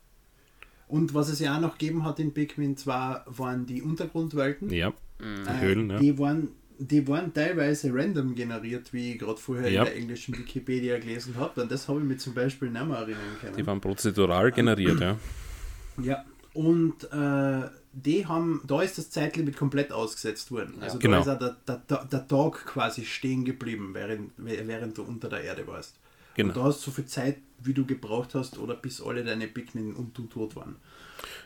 Und was es ja auch noch gegeben hat in Pikmin 2, waren die Untergrundwelten. Ja, die Äh, Höhlen, ja. die, waren, die waren teilweise random generiert, wie ich gerade vorher Ja. in der englischen Wikipedia gelesen habe. An das habe ich mir zum Beispiel nicht mehr erinnern können. Die waren prozedural generiert, ja. Ja, und äh, die haben, da ist das Zeitlimit komplett ausgesetzt worden. Also Genau. da ist auch der, der, der, der Tag quasi stehen geblieben, während, während du unter der Erde warst. Genau. Und da hast du so viel Zeit, wie du gebraucht hast, oder bis alle deine Pikmin und du tot waren.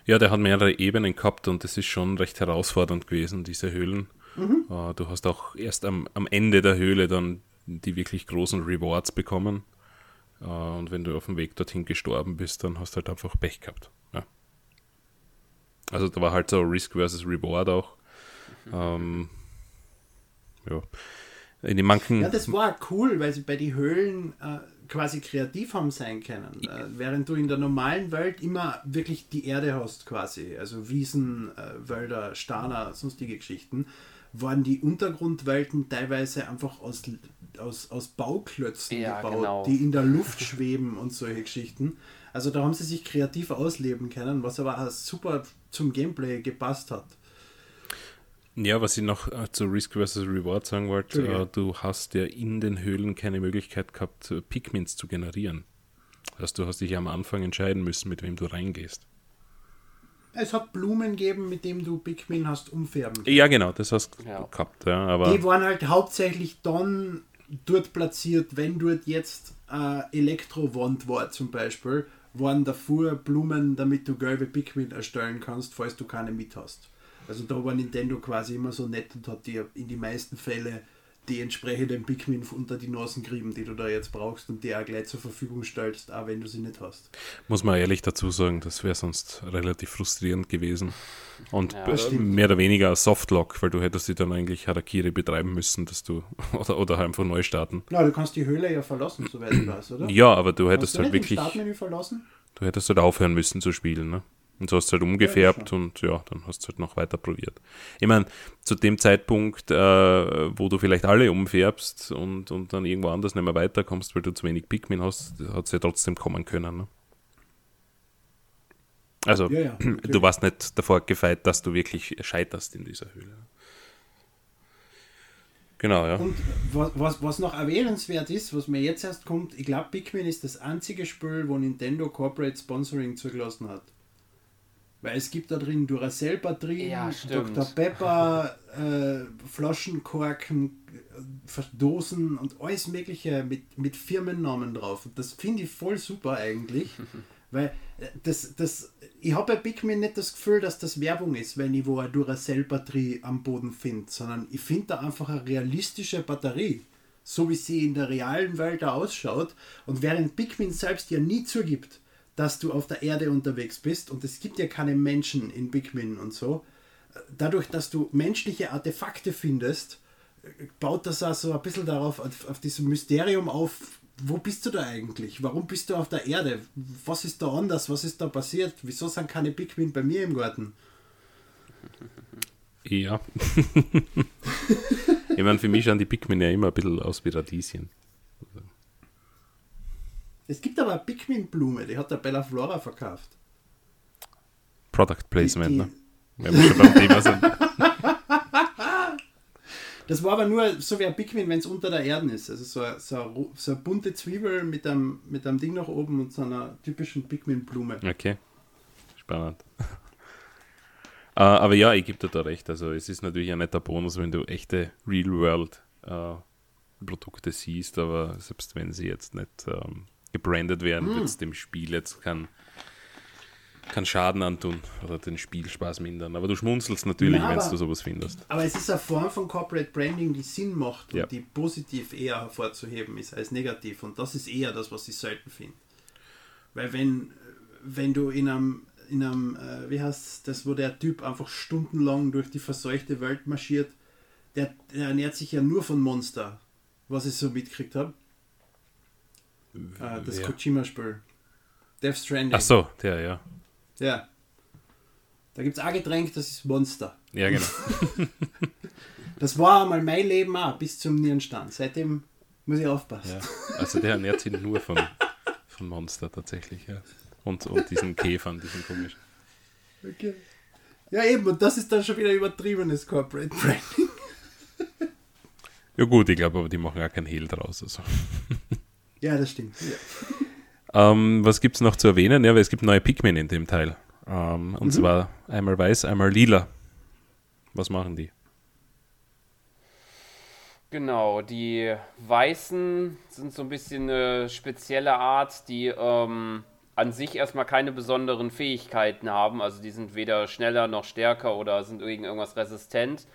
Ja, der hat mehrere Ebenen gehabt und das ist schon recht herausfordernd gewesen, diese Höhlen. Äh, Du hast auch erst am, am Ende der Höhle dann die wirklich großen Rewards bekommen. Äh, Und wenn du auf dem Weg dorthin gestorben bist, dann hast du halt einfach Pech gehabt. Ja. Also da war halt so Risk versus Reward auch. Ähm, ja. In den manchen. Ja, das war cool, weil sie bei den Höhlen äh, quasi kreativ haben sein können. Äh, während du in der normalen Welt immer wirklich die Erde hast quasi, also Wiesen, äh, Wälder, Starner, sonstige Geschichten, waren die Untergrundwelten teilweise einfach aus, aus, aus Bauklötzen Ja, gebaut, genau. die in der Luft schweben und solche Geschichten. Also da haben sie sich kreativ ausleben können, was aber auch super zum Gameplay gepasst hat. Ja, was ich noch äh, zu Risk versus Reward sagen wollte, äh, du hast ja in den Höhlen keine Möglichkeit gehabt, äh, Pigments zu generieren. Also du hast dich ja am Anfang entscheiden müssen, mit wem du reingehst. Es hat Blumen gegeben, mit denen du Pikmin hast umfärben können. Ja, genau, das hast du Ja. gehabt, ja, aber Die waren halt hauptsächlich dann dort platziert, wenn dort jetzt äh, Elektrowand war zum Beispiel, waren davor Blumen, damit du gelbe Pikmin erstellen kannst, falls du keine mit hast. Also da war Nintendo quasi immer so nett und hat dir in die meisten Fälle die entsprechenden Pikmin unter die Nasen gerieben, die du da jetzt brauchst und die auch gleich zur Verfügung stellst, auch wenn du sie nicht hast. muss man ehrlich dazu sagen, das wäre sonst relativ frustrierend gewesen. Und Ja, mehr oder weniger ein Softlock, weil du hättest die dann eigentlich Harakiri betreiben müssen, dass du oder, oder einfach neu starten. Na, du kannst die Höhle ja verlassen, soweit ich weiß, oder? Ja, aber du hättest du halt nicht wirklich, Startmenü verlassen? du hättest halt aufhören müssen zu spielen, ne? Und so hast du halt umgefärbt ja, und ja, dann hast du halt noch weiter probiert. Ich meine, zu dem Zeitpunkt, äh, wo du vielleicht alle umfärbst und, und dann irgendwo anders nicht mehr weiterkommst, weil du zu wenig Pikmin hast, hat es ja trotzdem kommen können. Ne? Also, ja, ja, du warst nicht davor gefeit, dass du wirklich scheiterst in dieser Höhle. Genau, ja. Und was, was noch erwähnenswert ist, was mir jetzt erst kommt, ich glaube, Pikmin ist das einzige Spiel, wo Nintendo Corporate Sponsoring zugelassen hat. Weil es gibt da drin Duracell-Batterien, ja, Dr. Pepper, äh, Flaschenkorken, äh, Dosen und alles Mögliche mit, mit Firmennamen drauf. Und das finde ich voll super eigentlich. weil das, das, ich habe bei Pikmin nicht das Gefühl, dass das Werbung ist, wenn ich wo eine Duracell-Batterie am Boden finde, sondern ich finde da einfach eine realistische Batterie, so wie sie in der realen Welt ausschaut. Und während Pikmin selbst ja nie zugibt, dass du auf der Erde unterwegs bist und es gibt ja keine Menschen in Bigmin und so. Dadurch, dass du menschliche Artefakte findest, baut das also ein bisschen darauf, auf, auf diesem Mysterium auf, wo bist du da eigentlich? Warum bist du auf der Erde? Was ist da anders? Was ist da passiert? Wieso sind keine Bigmin bei mir im Garten? Ja. ich meine, für mich schauen die Pikmin ja immer ein bisschen aus wie Radieschen. Es gibt aber eine Pikmin-Blume, die hat der Bella Flora verkauft. Product Placement, die, die, ne? Wenn wir schon beim Thema sind. Das war aber nur so wie ein Pikmin, wenn es unter der Erde ist. Also so eine, so, eine, so eine bunte Zwiebel mit einem, mit einem Ding nach oben und so einer typischen Pikmin-Blume. Okay. Spannend. uh, aber ja, ich gebe dir da recht. Also es ist natürlich ein netter Bonus, wenn du echte Real-World uh, Produkte siehst, aber selbst wenn sie jetzt nicht um, gebrandet werden, hm. wird es dem Spiel jetzt keinen kein Schaden antun oder den Spielspaß mindern. Aber du schmunzelst natürlich, ja, wenn du sowas findest. Aber es ist eine Form von Corporate Branding, die Sinn macht und ja. die positiv eher hervorzuheben ist als negativ. Und das ist eher das, was ich selten finde. Weil wenn, wenn du in einem, in einem äh, wie heißt das, wo der Typ einfach stundenlang durch die verseuchte Welt marschiert, der, der ernährt sich ja nur von Monster, was ich so mitgekriegt habe. Ah, das Kojima-Spiel. Death Stranding. Ach so, der, ja. Ja. Da gibt es ein Getränk, das ist Monster. Ja, genau. das war einmal mein Leben auch, bis zum Nierenstand. Seitdem muss ich aufpassen. Ja. Also der ernährt sich nur von, von Monster tatsächlich, ja. Und, und diesen Käfern, diesen komischen. Okay. Ja, eben, und das ist dann schon wieder übertriebenes Corporate Branding. ja, gut, ich glaube aber, die machen auch kein Hehl draus. Also. Ja, das stimmt. Ja. Ähm, was gibt es noch zu erwähnen? Ja, weil es gibt neue Pikmin in dem Teil. Ähm, und mhm. zwar einmal weiß, einmal lila. Was machen die? Genau, die Weißen sind so ein bisschen eine spezielle Art, die ähm, an sich erstmal keine besonderen Fähigkeiten haben. Also die sind weder schneller noch stärker oder sind gegen irgendwas resistent.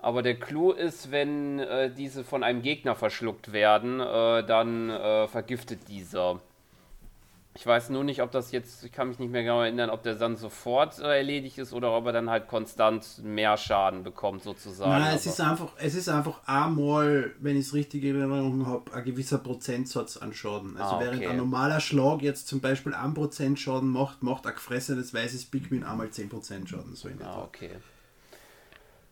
Aber der Clou ist, wenn äh, diese von einem Gegner verschluckt werden, äh, dann äh, vergiftet dieser. Ich weiß nur nicht, ob das jetzt, ich kann mich nicht mehr genau erinnern, ob der dann sofort äh, erledigt ist oder ob er dann halt konstant mehr Schaden bekommt, sozusagen. Nein, es ist einfach, es ist einfach einmal, wenn ich es richtig in Erinnerung habe, ein gewisser Prozentsatz an Schaden. Also ah, okay. während ein normaler Schlag jetzt zum Beispiel 1% Schaden macht, macht ein gefressenes weißes Pikmin einmal 10% Schaden. So in ah, okay.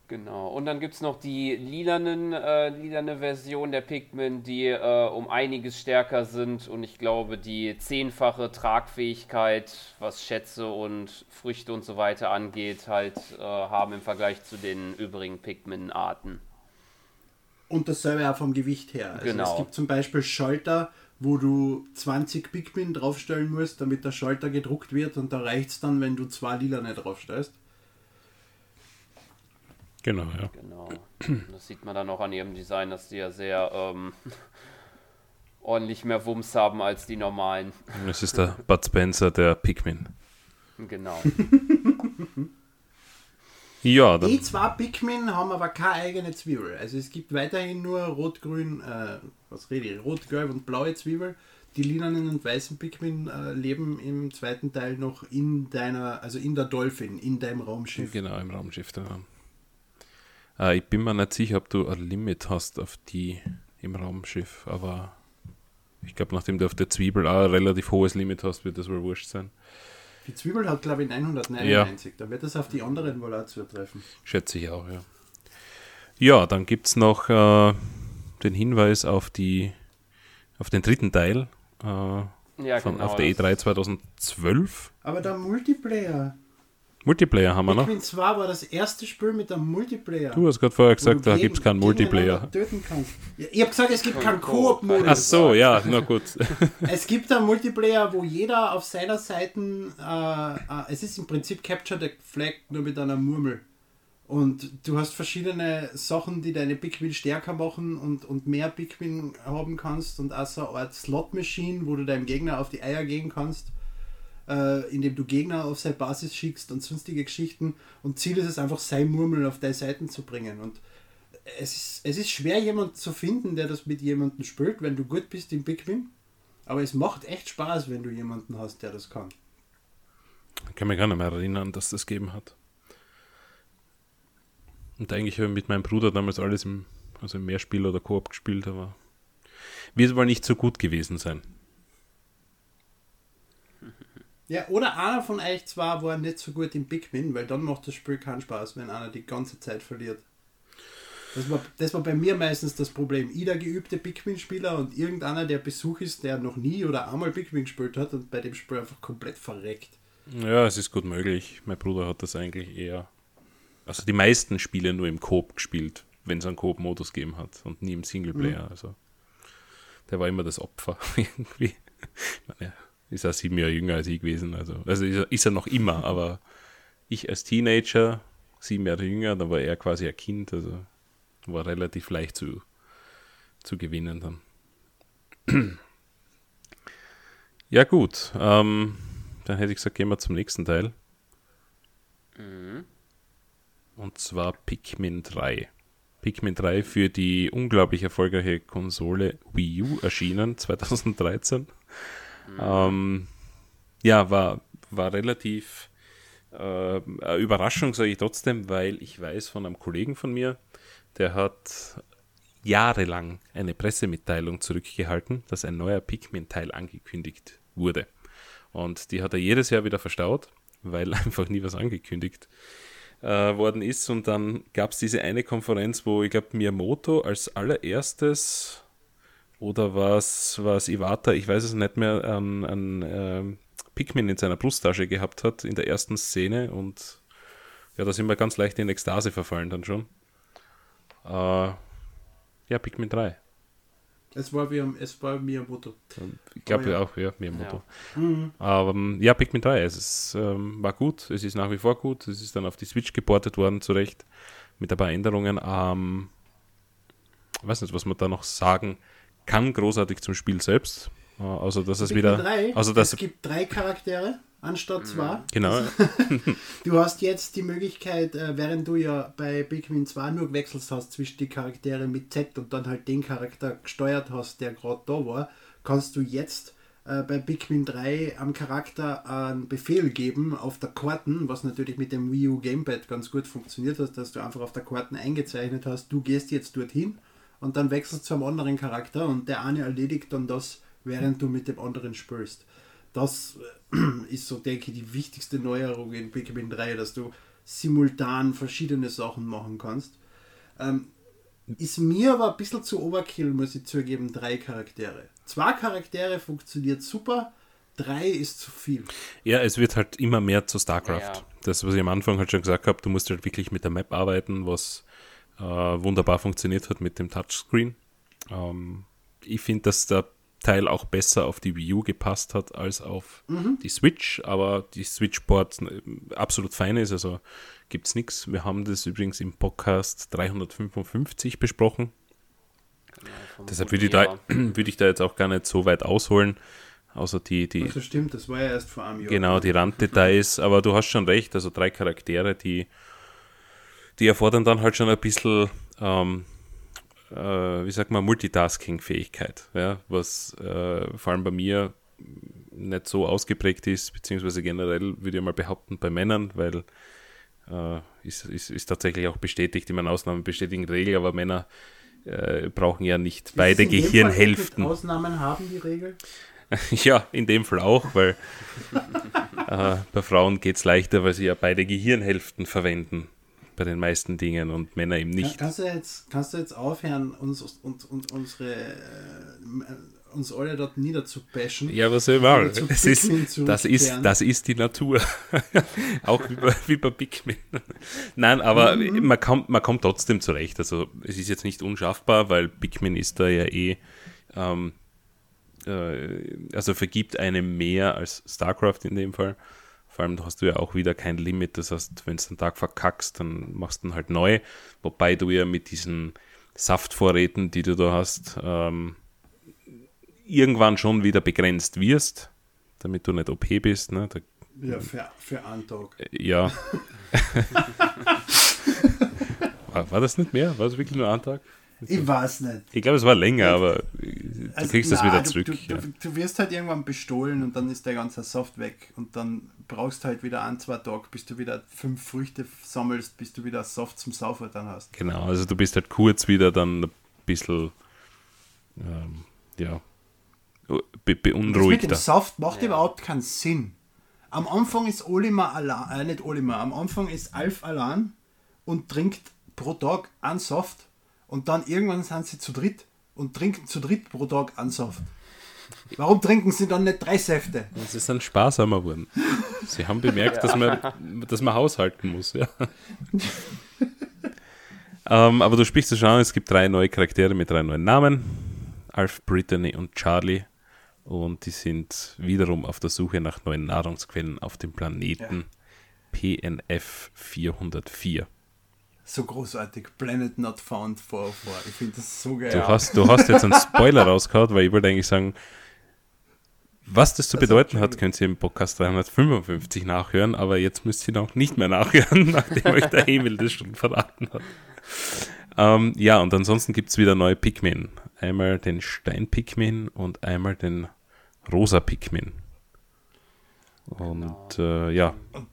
Genau. Und dann gibt es noch die lilanen, äh, lilane Version der Pikmin, die äh, um einiges stärker sind und ich glaube, die zehnfache Tragfähigkeit, was Schätze und Früchte und so weiter angeht, halt äh, haben im Vergleich zu den übrigen Pikmin-Arten. Und dasselbe auch vom Gewicht her. Also genau. Es gibt zum Beispiel Schalter, wo du 20 Pikmin draufstellen musst, damit der Schalter gedruckt wird und da reicht es dann, wenn du zwei lilane draufstellst. Genau, ja. Genau. Das sieht man dann auch an ihrem Design, dass die ja sehr ähm, ordentlich mehr Wumms haben als die normalen. Das ist der Bud Spencer, der Pikmin. Genau. ja, dann. Die zwei Pikmin haben aber keine eigene Zwiebel. Also es gibt weiterhin nur rot-grün, äh, was rede ich, rot, gelb und blaue Zwiebel. Die lilanen und weißen Pikmin äh, leben im zweiten Teil noch in deiner, also in der Dolphin, in deinem Raumschiff. Genau, im Raumschiff da. Äh, ich bin mir nicht sicher, ob du ein Limit hast auf die im Raumschiff, aber ich glaube, nachdem du auf der Zwiebel auch ein relativ hohes Limit hast, wird das wohl wurscht sein. Die Zwiebel hat, glaube ich, 999. Da wird es auf die anderen wohl auch zutreffen. Schätze ich auch, ja. Ja, dann gibt es noch äh, den Hinweis auf die auf den dritten Teil äh, Ja, von, genau. auf der das- E3 2012. Aber der Multiplayer. Multiplayer haben wir noch. Pikmin 2 war das erste Spiel mit einem Multiplayer. Du hast gerade vorher gesagt, da gibt es keinen Multiplayer. Töten kannst. Ja, ich habe gesagt, es gibt keinen Koop. Koop-Modus. Ach so, ja, na gut. Es gibt einen Multiplayer, wo jeder auf seiner Seite, äh, äh, es ist im Prinzip Capture the Flag nur mit einer Murmel. Und du hast verschiedene Sachen, die deine Pikmin stärker machen und, und mehr Pikmin haben kannst. Und auch so eine Art Slot-Machine, wo du deinem Gegner auf die Eier gehen kannst, äh, indem du Gegner auf seine Basis schickst und sonstige Geschichten. Und Ziel ist es einfach, sein Murmel auf deine Seiten zu bringen. Und es ist, es ist schwer, jemanden zu finden, der das mit jemandem spielt, wenn du gut bist im Pikmin. Aber es macht echt Spaß, wenn du jemanden hast, der das kann. Ich kann mich gar nicht mehr erinnern, dass das gegeben hat. Und eigentlich habe ich mit meinem Bruder damals alles im, also im Mehrspiel oder Koop gespielt, aber wird wohl nicht so gut gewesen sein. Ja, oder einer von euch zwei war nicht so gut im Pikmin, weil dann macht das Spiel keinen Spaß, wenn einer die ganze Zeit verliert. Das war, das war bei mir meistens das Problem. Ich der geübte Pikmin-Spieler und irgendeiner, der Besuch ist, der noch nie oder einmal Pikmin gespielt hat und bei dem Spiel einfach komplett verreckt. Ja, es ist gut möglich. Mein Bruder hat das eigentlich eher, also die meisten Spiele nur im Coop gespielt, wenn es einen Coop-Modus gegeben hat und nie im Singleplayer. Also der war immer das Opfer irgendwie. Ich meine, ist ja sieben Jahre jünger als ich gewesen, also, also ist, er, ist er noch immer, aber ich als Teenager, sieben Jahre jünger, da war er quasi ein Kind, also war relativ leicht zu, zu gewinnen dann. Ja gut, ähm, dann hätte ich gesagt, gehen wir zum nächsten Teil. Und zwar Pikmin 3. Pikmin 3 für die unglaublich erfolgreiche Konsole Wii U erschienen 2013. Ähm, ja, war, war relativ äh, Überraschung, sage ich trotzdem, weil ich weiß von einem Kollegen von mir, der hat jahrelang eine Pressemitteilung zurückgehalten, dass ein neuer Pikmin-Teil angekündigt wurde. Und die hat er jedes Jahr wieder verstaut, weil einfach nie was angekündigt äh, worden ist. Und dann gab es diese eine Konferenz, wo ich glaube Miyamoto als allererstes oder was was Iwata, ich weiß es nicht mehr, an, an ähm, Pikmin in seiner Brusttasche gehabt hat in der ersten Szene und ja, da sind wir ganz leicht in Ekstase verfallen dann schon. Äh, ja, Pikmin 3. Es war, wie, es war Miyamoto. Ich glaube ja. auch, ja, Miyamoto. Aber ähm, ja, Pikmin 3, es ist, ähm, war gut, es ist nach wie vor gut, es ist dann auf die Switch geportet worden, zurecht, mit ein paar Änderungen. Ähm, ich weiß nicht, was man da noch sagen kann, großartig zum Spiel selbst. Äh, außer dass es wieder. 3, Also dass, es gibt drei Charaktere anstatt zwei. genau, Du hast jetzt die Möglichkeit, äh, während du ja bei Pikmin 2 nur gewechselt hast zwischen die Charaktere mit Z und dann halt den Charakter gesteuert hast, der gerade da war, kannst du jetzt äh, bei Pikmin 3 am Charakter einen Befehl geben auf der Karten, was natürlich mit dem Wii U Gamepad ganz gut funktioniert hat, dass du einfach auf der Karten eingezeichnet hast, du gehst jetzt dorthin und dann wechselst zu einem anderen Charakter und der eine erledigt dann das, während du mit dem anderen spielst. Das äh, ist so, denke ich, die wichtigste Neuerung in Pikmin 3, dass du simultan verschiedene Sachen machen kannst. Ähm, ist mir aber ein bisschen zu Overkill, muss ich zugeben, drei Charaktere. Zwei Charaktere funktioniert super, drei ist zu viel. ja, es wird halt immer mehr zu StarCraft. Ja. Das, was ich am Anfang halt schon gesagt habe, du musst halt wirklich mit der Map arbeiten, was äh, wunderbar funktioniert hat mit dem Touchscreen. Ähm, ich finde, dass der Teil auch besser auf die Wii U gepasst hat als auf die Switch, aber die Switch-Port äh, absolut fein ist, also gibt es nichts. Wir haben das übrigens im Podcast 355 besprochen. Deshalb würde ich, da, würde ich da jetzt auch gar nicht so weit ausholen, außer die, die, Also stimmt, das war ja erst vor einem Jahr. Genau, die Randdetails, aber du hast schon recht, also drei Charaktere, die, die erfordern dann halt schon ein bisschen, ähm, äh, wie sagt man, Multitasking-Fähigkeit, ja, was äh, vor allem bei mir nicht so ausgeprägt ist, beziehungsweise generell würde ich mal behaupten bei Männern, weil äh, ist, ist, ist tatsächlich auch bestätigt, in meinen Ausnahmen bestätigen Regel, aber Männer äh, brauchen ja nicht Ist beide Gehirnhälften. Ausnahmen haben die Regel. ja, in dem Fall auch, weil äh, bei Frauen geht es leichter, weil sie ja beide Gehirnhälften verwenden bei den meisten Dingen und Männer eben nicht. Kannst du jetzt, kannst du jetzt aufhören, uns, uns, uns, unsere, äh, uns alle dort niederzubashen? Ja, was soll ich? Zu Es ist, das, ist, das ist die Natur. Auch wie bei, wie bei Pikmin. Nein, aber man, kommt, man kommt trotzdem zurecht. Also es ist jetzt nicht unschaffbar, weil Pikmin ist da ja eh, ähm, äh, also vergibt einem mehr als StarCraft in dem Fall. Vor allem hast du ja auch wieder kein Limit. Das heißt, wenn du einen Tag verkackst, dann machst du ihn halt neu. Wobei du ja mit diesen Saftvorräten, die du da hast, ähm, irgendwann schon wieder begrenzt wirst, damit du nicht OP bist. Ne? Da, Ja, für, für einen Tag. ja. war, war das nicht mehr? War es wirklich nur ein Tag? Ich weiß nicht. Ich glaube, es war länger, aber du Also, kriegst das nein, wieder du- zurück. Du, ja. du, wirst halt irgendwann bestohlen und dann ist der ganze Soft weg. Und dann brauchst du halt wieder ein, zwei Tage, bis du wieder fünf Früchte sammelst, bis du wieder Soft zum Saufen dann hast. Genau, also du bist halt kurz wieder dann ein bisschen, ähm, ja, be Das mit dem beunruhigter. Saft macht überhaupt keinen Sinn. Am Anfang ist Olimar allein, äh, nicht Olimar, am Anfang ist Alf allein und trinkt pro Tag einen Saft und dann irgendwann sind sie zu dritt und trinken zu dritt pro Tag einen Saft. Warum trinken sie dann nicht drei Säfte? Sie sind sparsamer geworden. Sie haben bemerkt, dass, man, dass man haushalten muss. Ja. ähm, aber du sprichst es schon an, es gibt drei neue Charaktere mit drei neuen Namen. Alf, Brittany und Charlie. Und die sind wiederum auf der Suche nach neuen Nahrungsquellen auf dem Planeten PNF 404. So großartig. Planet Not Found 404. Ich finde das so geil. Du, hast, du hast jetzt einen Spoiler rausgehauen, weil ich wollte eigentlich sagen, was das zu Also, bedeuten hat, könnt ihr im Podcast 355 nachhören, aber jetzt müsst ihr noch nicht mehr nachhören, nachdem euch der Emil das schon verraten hat. Ähm, ja, und ansonsten gibt es wieder neue Pikmin. Einmal den Stein-Pikmin und einmal den rosa Pikmin. Und äh, ja, Und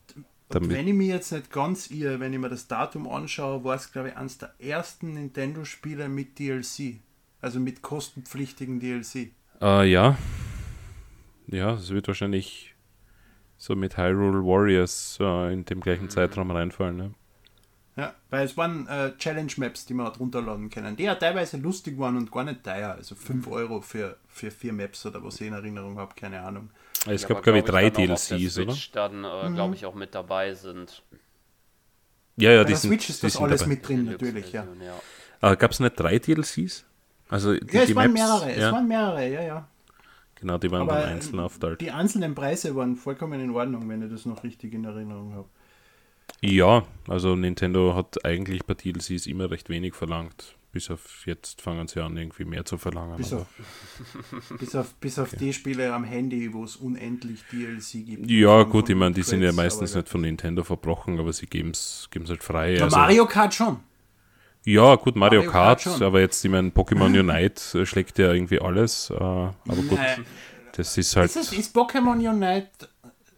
wenn ich mir jetzt nicht ganz irre, wenn ich mir das Datum anschaue, war es, glaube ich, eines der ersten Nintendo-Spiele mit DLC. Also mit kostenpflichtigen DLC. äh, ja, ja, es wird wahrscheinlich so mit Hyrule Warriors äh, in dem gleichen Zeitraum reinfallen. Ne? Ja, weil es waren äh, Challenge-Maps, die man hat runterladen können, die ja teilweise lustig waren und gar nicht teuer. Also 5 Euro für, für vier Maps oder was ich in Erinnerung habe, keine Ahnung. Es Ja, gab, glaube ich, drei dann auch auf der DLCs, oder? Dann, äh, Mhm. glaube ich, auch mit dabei sind. Ja, ja, Bei die der sind, Switch ist die das sind alles dabei. mit drin, natürlich, ja. Ja. Aber gab es nicht drei DLCs? Also die, Ja, es die waren Maps, mehrere, es ja, waren mehrere, ja, ja. genau, die waren Aber dann einzeln aufteilt. die einzelnen Preise waren vollkommen in Ordnung, wenn ich das noch richtig in Erinnerung habe. Ja, also Nintendo hat eigentlich bei DLCs immer recht wenig verlangt. Bis auf jetzt fangen sie an, irgendwie mehr zu verlangen. Bis auf, bis auf, bis auf die Spiele am Handy, wo es unendlich DLC gibt. Ja, gut, ich meine, die sind ja meistens nicht von Nintendo verbrochen, aber sie geben es halt frei. Also, Mario Kart schon. ja, gut, Mario, Mario Kart Kart, aber jetzt, ich meine, Pokémon Unite äh, schlägt ja irgendwie alles. Äh, aber gut, Nein. das ist halt Ist, es, ist Pokémon Unite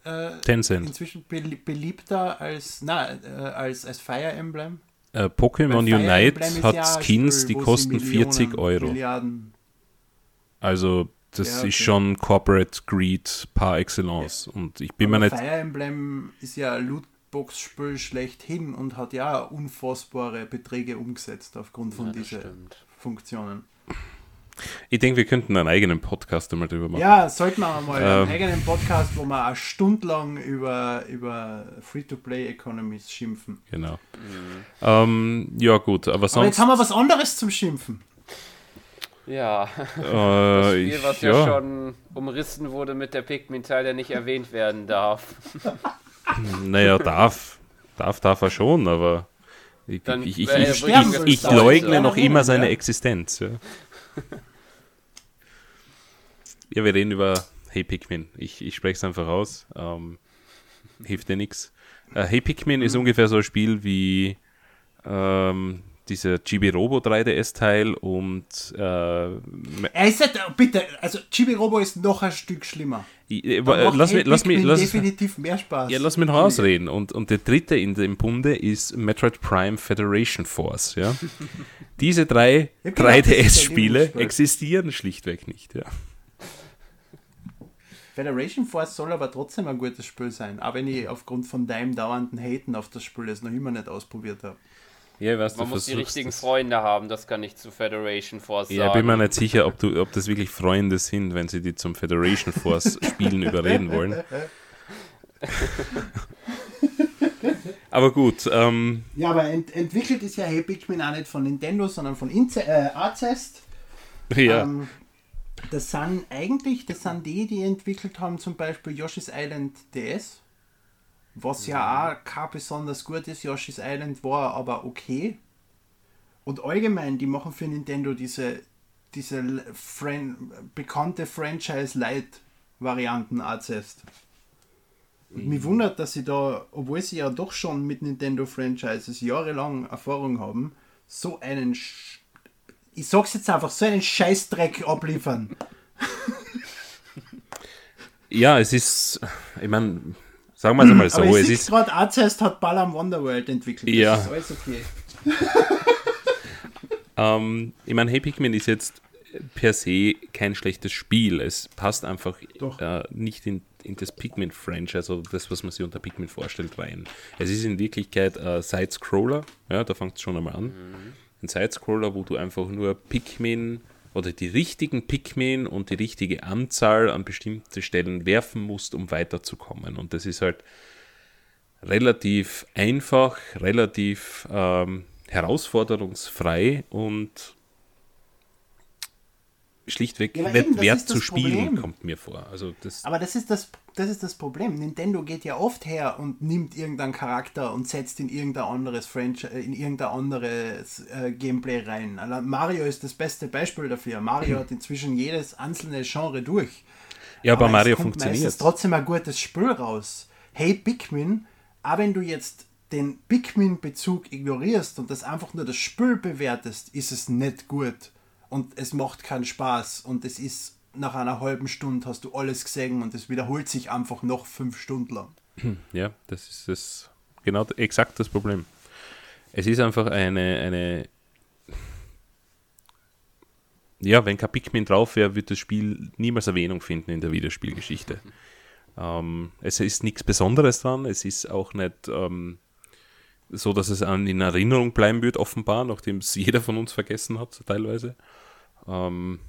äh, Tencent. inzwischen belie- beliebter als, na, äh, als, als Fire Emblem? Äh, Pokémon Unite hat ja Skins, Spiel, die kosten Millionen, 40 Euro. Milliarden. Also, das Ja, okay. ist schon Corporate Greed par excellence. Und ich bin mir Aber nicht. Fire Emblem ist ja ein Lootbox-Spiel schlechthin und hat ja unfassbare Beträge umgesetzt aufgrund von Ja, diesen stimmt. Funktionen. Ich denke, wir könnten einen eigenen Podcast einmal drüber machen. Ja, sollten wir mal Ähm. einen eigenen Podcast, wo wir eine Stunde lang über, über Free-to-Play-Economies schimpfen. Genau. Ähm, ja, gut, aber Aber jetzt sonst. haben wir was anderes zum Schimpfen. Ja, das Äh, Spiel, was ich, ja. ja, schon umrissen wurde mit der Pikmin-Teil, der nicht erwähnt werden darf. naja, darf. Darf, darf er schon, aber. Ich, Dann, ich, ich, ich, ich, leugne noch immer seine ja. Existenz. Ja. Ja, wir reden über Hey Pikmin. Ich, ich spreche es einfach aus. Ähm, hilft dir nichts. Äh, hey Pikmin Mhm. ist ungefähr so ein Spiel wie ähm, dieser Chibi Robo 3DS-Teil und äh, Er ist halt, bitte, also Chibi Robo ist noch ein Stück schlimmer. ich- äh, lass mich, lass mich, Pikmin lass, definitiv mehr Spaß. ja, lass mich noch ausreden. Und, und der dritte in dem Bunde ist Metroid Prime Federation Force. Ja? Diese drei Ja, genau, das ist der 3DS-Spiele Lieblingsspiel. existieren schlichtweg nicht. Ja? Federation Force soll aber trotzdem ein gutes Spiel sein, auch wenn ich aufgrund von deinem dauernden Haten auf das Spiel es noch immer nicht ausprobiert habe. Ja, ich weiß, Man muss die richtigen das. Freunde haben, das kann ich zu Federation Force sagen. Ja, bin mir nicht sicher, ob, du, ob das wirklich Freunde sind, wenn sie die zum Federation Force Spielen überreden wollen. aber gut. Ähm, ja, aber ent entwickelt ist ja Hey Pikmin auch nicht von Nintendo, sondern von Inze äh, Arcest. Ja. Ähm, das sind eigentlich, das sind die, die entwickelt haben, zum Beispiel Yoshi's Island DS. Was ja auch kein besonders gutes Yoshi's Island war, aber okay. Und allgemein, die machen für Nintendo diese, diese Fran bekannte Franchise-Light-Varianten Arcest. Und mich wundert, dass sie da, obwohl sie ja doch schon mit Nintendo-Franchises jahrelang Erfahrung haben, so einen, Sch ich sag's jetzt einfach, so einen Scheißdreck abliefern. ja, es ist, ich meine, Sagen wir es mal so. Aber es ist gerade Arcest hat Ball am Wonderworld entwickelt. Ja. Das ist alles okay. ähm, ich meine, Hey Pikmin ist jetzt per se kein schlechtes Spiel. Es passt einfach äh, nicht in, in das Pikmin-Franchise oder das, was man sich unter Pikmin vorstellt, rein. Es ist in Wirklichkeit ein Side-Scroller, ja, da fängt es schon einmal an. Mhm. Ein Side-Scroller, wo du einfach nur Pikmin oder die richtigen Pikmin und die richtige Anzahl an bestimmte Stellen werfen musst, um weiterzukommen. Und das ist halt relativ einfach, relativ ähm, herausforderungsfrei und schlichtweg ja, nicht wert zu spielen, Problem. kommt mir vor. Also das aber das ist das, das ist das Problem. Nintendo geht ja oft her und nimmt irgendeinen Charakter und setzt in irgendein anderes Franchise, in irgendein anderes äh, Gameplay rein. Mario ist das beste Beispiel dafür. Mario hat inzwischen jedes einzelne Genre durch. Ja, aber, aber Mario funktioniert. Es ist trotzdem ein gutes Spiel raus. Hey Pikmin, auch wenn du jetzt den Pikmin-Bezug ignorierst und das einfach nur das Spiel bewertest, ist es nicht gut und es macht keinen Spaß und es ist nach einer halben Stunde hast du alles gesehen und es wiederholt sich einfach noch fünf Stunden lang. Ja, das ist das genau exakt das Problem. Es ist einfach eine, eine ja, wenn kein Pikmin drauf wäre, wird das Spiel niemals Erwähnung finden in der Videospielgeschichte. Ähm, es ist nichts Besonderes dran, es ist auch nicht ähm, so, dass es an in Erinnerung bleiben wird, offenbar, nachdem es jeder von uns vergessen hat, teilweise. Ähm,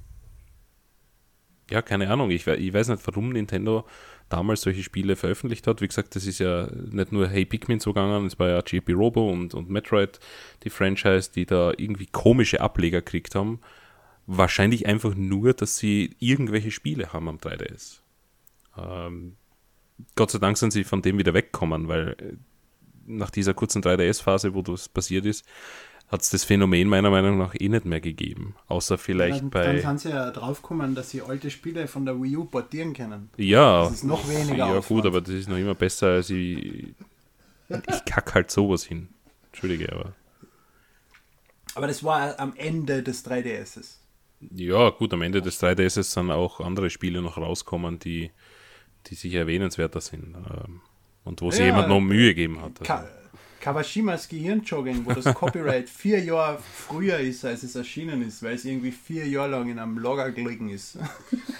ja, keine Ahnung. Ich, ich, weiß nicht, warum Nintendo damals solche Spiele veröffentlicht hat. Wie gesagt, das ist ja nicht nur Hey Pikmin so gegangen, es war ja JP Robo und, und Metroid, die Franchise, die da irgendwie komische Ableger gekriegt haben. Wahrscheinlich einfach nur, dass sie irgendwelche Spiele haben am 3DS. Ähm, Gott sei Dank sind sie von dem wieder weggekommen, weil äh, nach dieser kurzen 3DS-Phase, wo das passiert ist, hat es das Phänomen meiner Meinung nach eh nicht mehr gegeben. Außer vielleicht ja, dann, bei. Dann sind sie ja draufgekommen, dass sie alte Spiele von der Wii U portieren können. Ja. Das ist noch weniger. Ja, Aufwand. gut, aber das ist noch immer besser als ich. Ich kack halt sowas hin. Entschuldige, aber. Aber das war am Ende des 3DSs. Ja, gut, am Ende des 3DSs sind auch andere Spiele noch rauskommen, die, die sicher erwähnenswerter sind. Ähm, und wo sich jemand noch Mühe gegeben hat. Also. Kawashimas Gehirnjogging, wo das Copyright vier Jahre früher ist, als es erschienen ist, weil es irgendwie vier Jahre lang in einem Logger gelegen ist.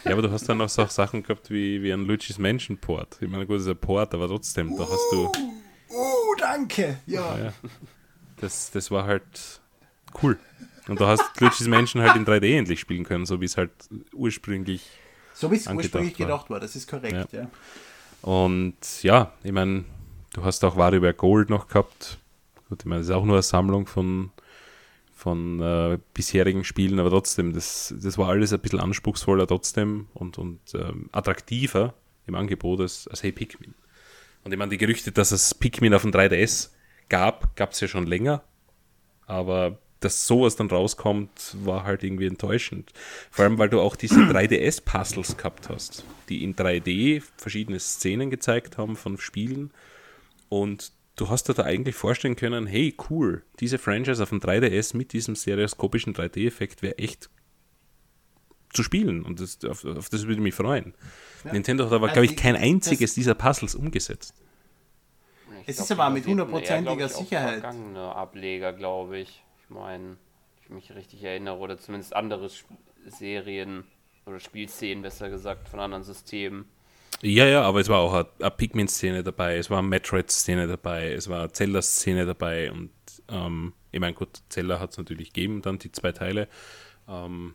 Ja, aber du hast dann auch so Sachen gehabt wie, wie ein Luigi's Mansion Port. Ich meine, gut, das ist ein Port, aber trotzdem, da hast du. Uh, danke! Ja. ja. Das, das war halt cool. Und da hast Luigi's Mansion halt in 3D endlich spielen können, so wie es halt ursprünglich. So wie es ursprünglich war. gedacht war, das ist korrekt, ja. ja. Und ja, ich meine, Du hast auch WarioWare Gold noch gehabt. Gut, ich meine, das ist auch nur eine Sammlung von, von äh, bisherigen Spielen, aber trotzdem, das, das war alles ein bisschen anspruchsvoller trotzdem und, und ähm, attraktiver im Angebot als, als Hey Pikmin. Und ich meine, die Gerüchte, dass es Pikmin auf dem 3DS gab, gab es ja schon länger, aber dass sowas dann rauskommt, war halt irgendwie enttäuschend. Vor allem, weil du auch diese 3DS-Puzzles gehabt hast, die in 3D verschiedene Szenen gezeigt haben von Spielen und du hast dir da eigentlich vorstellen können, hey, cool, diese Franchise auf dem 3DS mit diesem stereoskopischen 3D-Effekt wäre echt zu spielen und das, auf, auf, das würde ich mich freuen. Ja. Nintendo hat aber, glaube ich, kein einziges dieser Puzzles umgesetzt. Ich es glaub, ist aber mit hundertprozentiger Sicherheit. Ableger, glaube ich. Ich meine, ich mich richtig erinnere, oder zumindest andere Serien oder Spielszenen, besser gesagt, von anderen Systemen. Ja, ja, aber es war auch eine, eine Pikmin-Szene dabei, es war eine Metroid-Szene dabei, es war eine Zelda-Szene dabei und ähm, ich meine, gut, Zelda hat es natürlich gegeben, dann die zwei Teile. Ähm,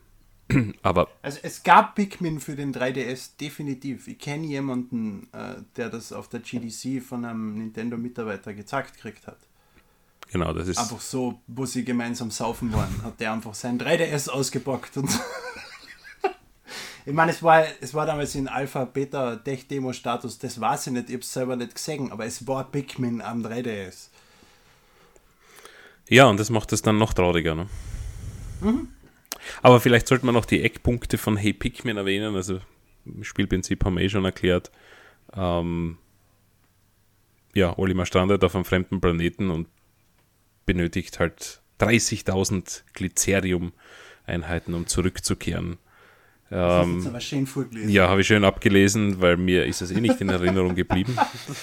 aber. Also es gab Pikmin für den 3DS, definitiv. Ich kenne jemanden, äh, der das auf der GDC von einem Nintendo-Mitarbeiter gezeigt gekriegt hat. Genau, das ist. Einfach so, wo sie gemeinsam saufen waren, hat der einfach sein 3DS ausgepackt und. ich meine, es war, es war damals in Alpha, Beta, Tech-Demo-Status, das weiß ich nicht, ich habe es selber nicht gesehen, aber es war Pikmin am 3DS. Ja, und das macht es dann noch trauriger, ne? Mhm. Aber vielleicht sollte man noch die Eckpunkte von Hey Pikmin erwähnen. Also, Spielprinzip haben wir eh schon erklärt. Ähm, ja, Olimar strandet auf einem fremden Planeten und benötigt halt 30.000 Glycerium-Einheiten, um zurückzukehren. Ähm, aber schön vorgelesen. Ja, habe ich schön abgelesen, weil mir ist es eh nicht in Erinnerung geblieben.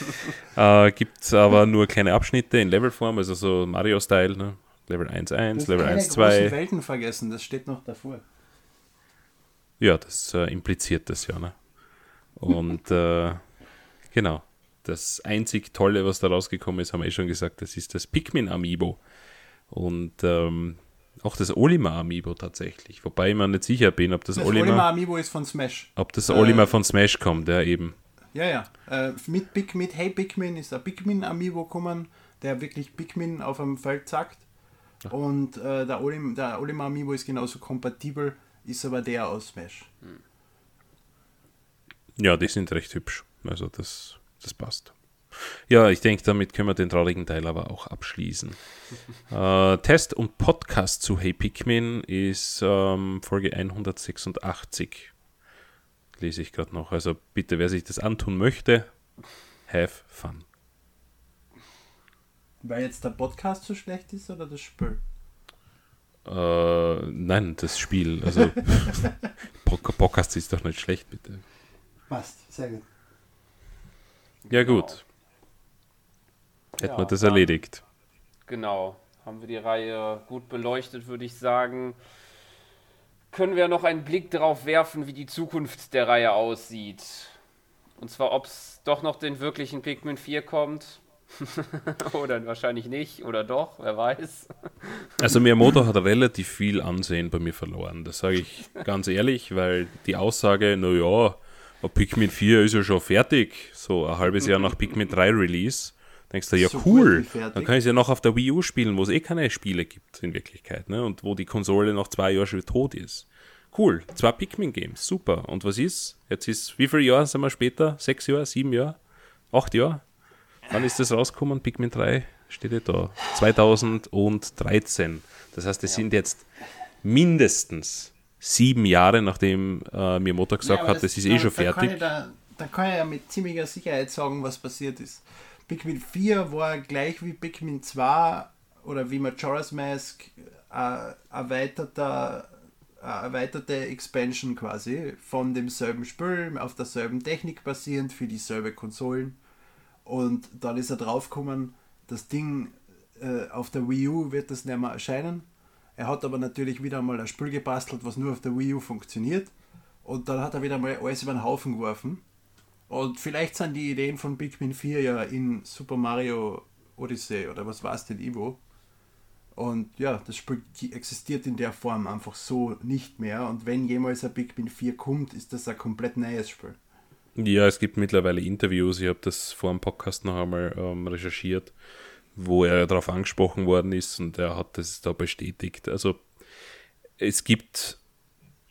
äh, Gibt aber nur kleine Abschnitte in Levelform, also so Mario-Style. Ne? Level 1.1, Level 1.2. Welten vergessen, das steht noch davor. Ja, das äh, impliziert das ja. Ne? Und äh, genau, das einzig Tolle, was da rausgekommen ist, haben wir eh schon gesagt, das ist das Pikmin Amiibo. Und ähm, auch das Olimar Amiibo tatsächlich. Wobei ich mir nicht sicher bin, ob das, das Olimar, Olimar Amiibo ist von Smash. Ob das Olimar äh, von Smash kommt, ja eben. Ja, ja. Äh, mit, Big, mit Hey Pikmin ist ein Pikmin Amiibo gekommen, der wirklich Pikmin auf einem Feld zackt. Und äh, der, Olim, der Olimar Amiibo ist genauso kompatibel, ist aber der aus Smash. Hm. Ja, die sind recht hübsch. Also das, das passt. Ja, ich denke, damit können wir den traurigen Teil aber auch abschließen. äh, Test und Podcast zu Hey Pikmin ist ähm, Folge 186. Lese ich gerade noch. Also bitte, wer sich das antun möchte, have fun. Weil jetzt der Podcast so schlecht ist oder das Spiel? Äh, nein, das Spiel. Also Podcast ist doch nicht schlecht, bitte. Passt, sehr gut. Ja, gut. Hätten ja, wir das erledigt. Genau. Haben wir die Reihe gut beleuchtet, würde ich sagen. Können wir noch einen Blick darauf werfen, wie die Zukunft der Reihe aussieht? Und zwar, ob es doch noch den wirklichen Pikmin 4 kommt oder wahrscheinlich nicht, oder doch, wer weiß. Also Miyamoto hat relativ viel Ansehen bei mir verloren, das sage ich ganz ehrlich, weil die Aussage, naja, Pikmin 4 ist ja schon fertig, so ein halbes Jahr nach Pikmin 3 Release, denkst du, ja so cool, dann kann ich es ja noch auf der Wii U spielen, wo es eh keine Spiele gibt in Wirklichkeit, ne? und wo die Konsole noch zwei Jahre schon tot ist. Cool, zwei Pikmin-Games, super. Und was ist? Jetzt ist, wie viele Jahre sind wir später? Sechs Jahre, sieben Jahre? Acht Jahre? Wann ist das rausgekommen? Pikmin 3 steht ja da. 2013. Das heißt, es ja. sind jetzt mindestens sieben Jahre, nachdem äh, Miyamoto gesagt ja, hat, das, ist eh da, schon fertig. Da, da, kann ich ja mit ziemlicher Sicherheit sagen, was passiert ist. Pikmin 4 war gleich wie Pikmin 2 oder wie Majora's Mask äh, erweiterter erweiterte Expansion quasi von demselben Spiel auf derselben Technik basierend für dieselbe Konsolen. Und dann ist er draufgekommen, das Ding äh, auf der Wii U wird das nicht mehr erscheinen. Er hat aber natürlich wieder mal ein Spiel gebastelt, was nur auf der Wii U funktioniert. Und dann hat er wieder mal alles über den Haufen geworfen. Und vielleicht sind die Ideen von Pikmin 4 ja in Super Mario Odyssey oder was war es denn, Ivo. Und ja, das Spiel existiert in der Form einfach so nicht mehr. Und wenn jemals ein Pikmin 4 kommt, ist das ein komplett neues Spiel. Ja, es gibt mittlerweile Interviews, ich habe das vor dem Podcast noch einmal ähm, recherchiert, wo er darauf angesprochen worden ist und er hat das da bestätigt. Also es gibt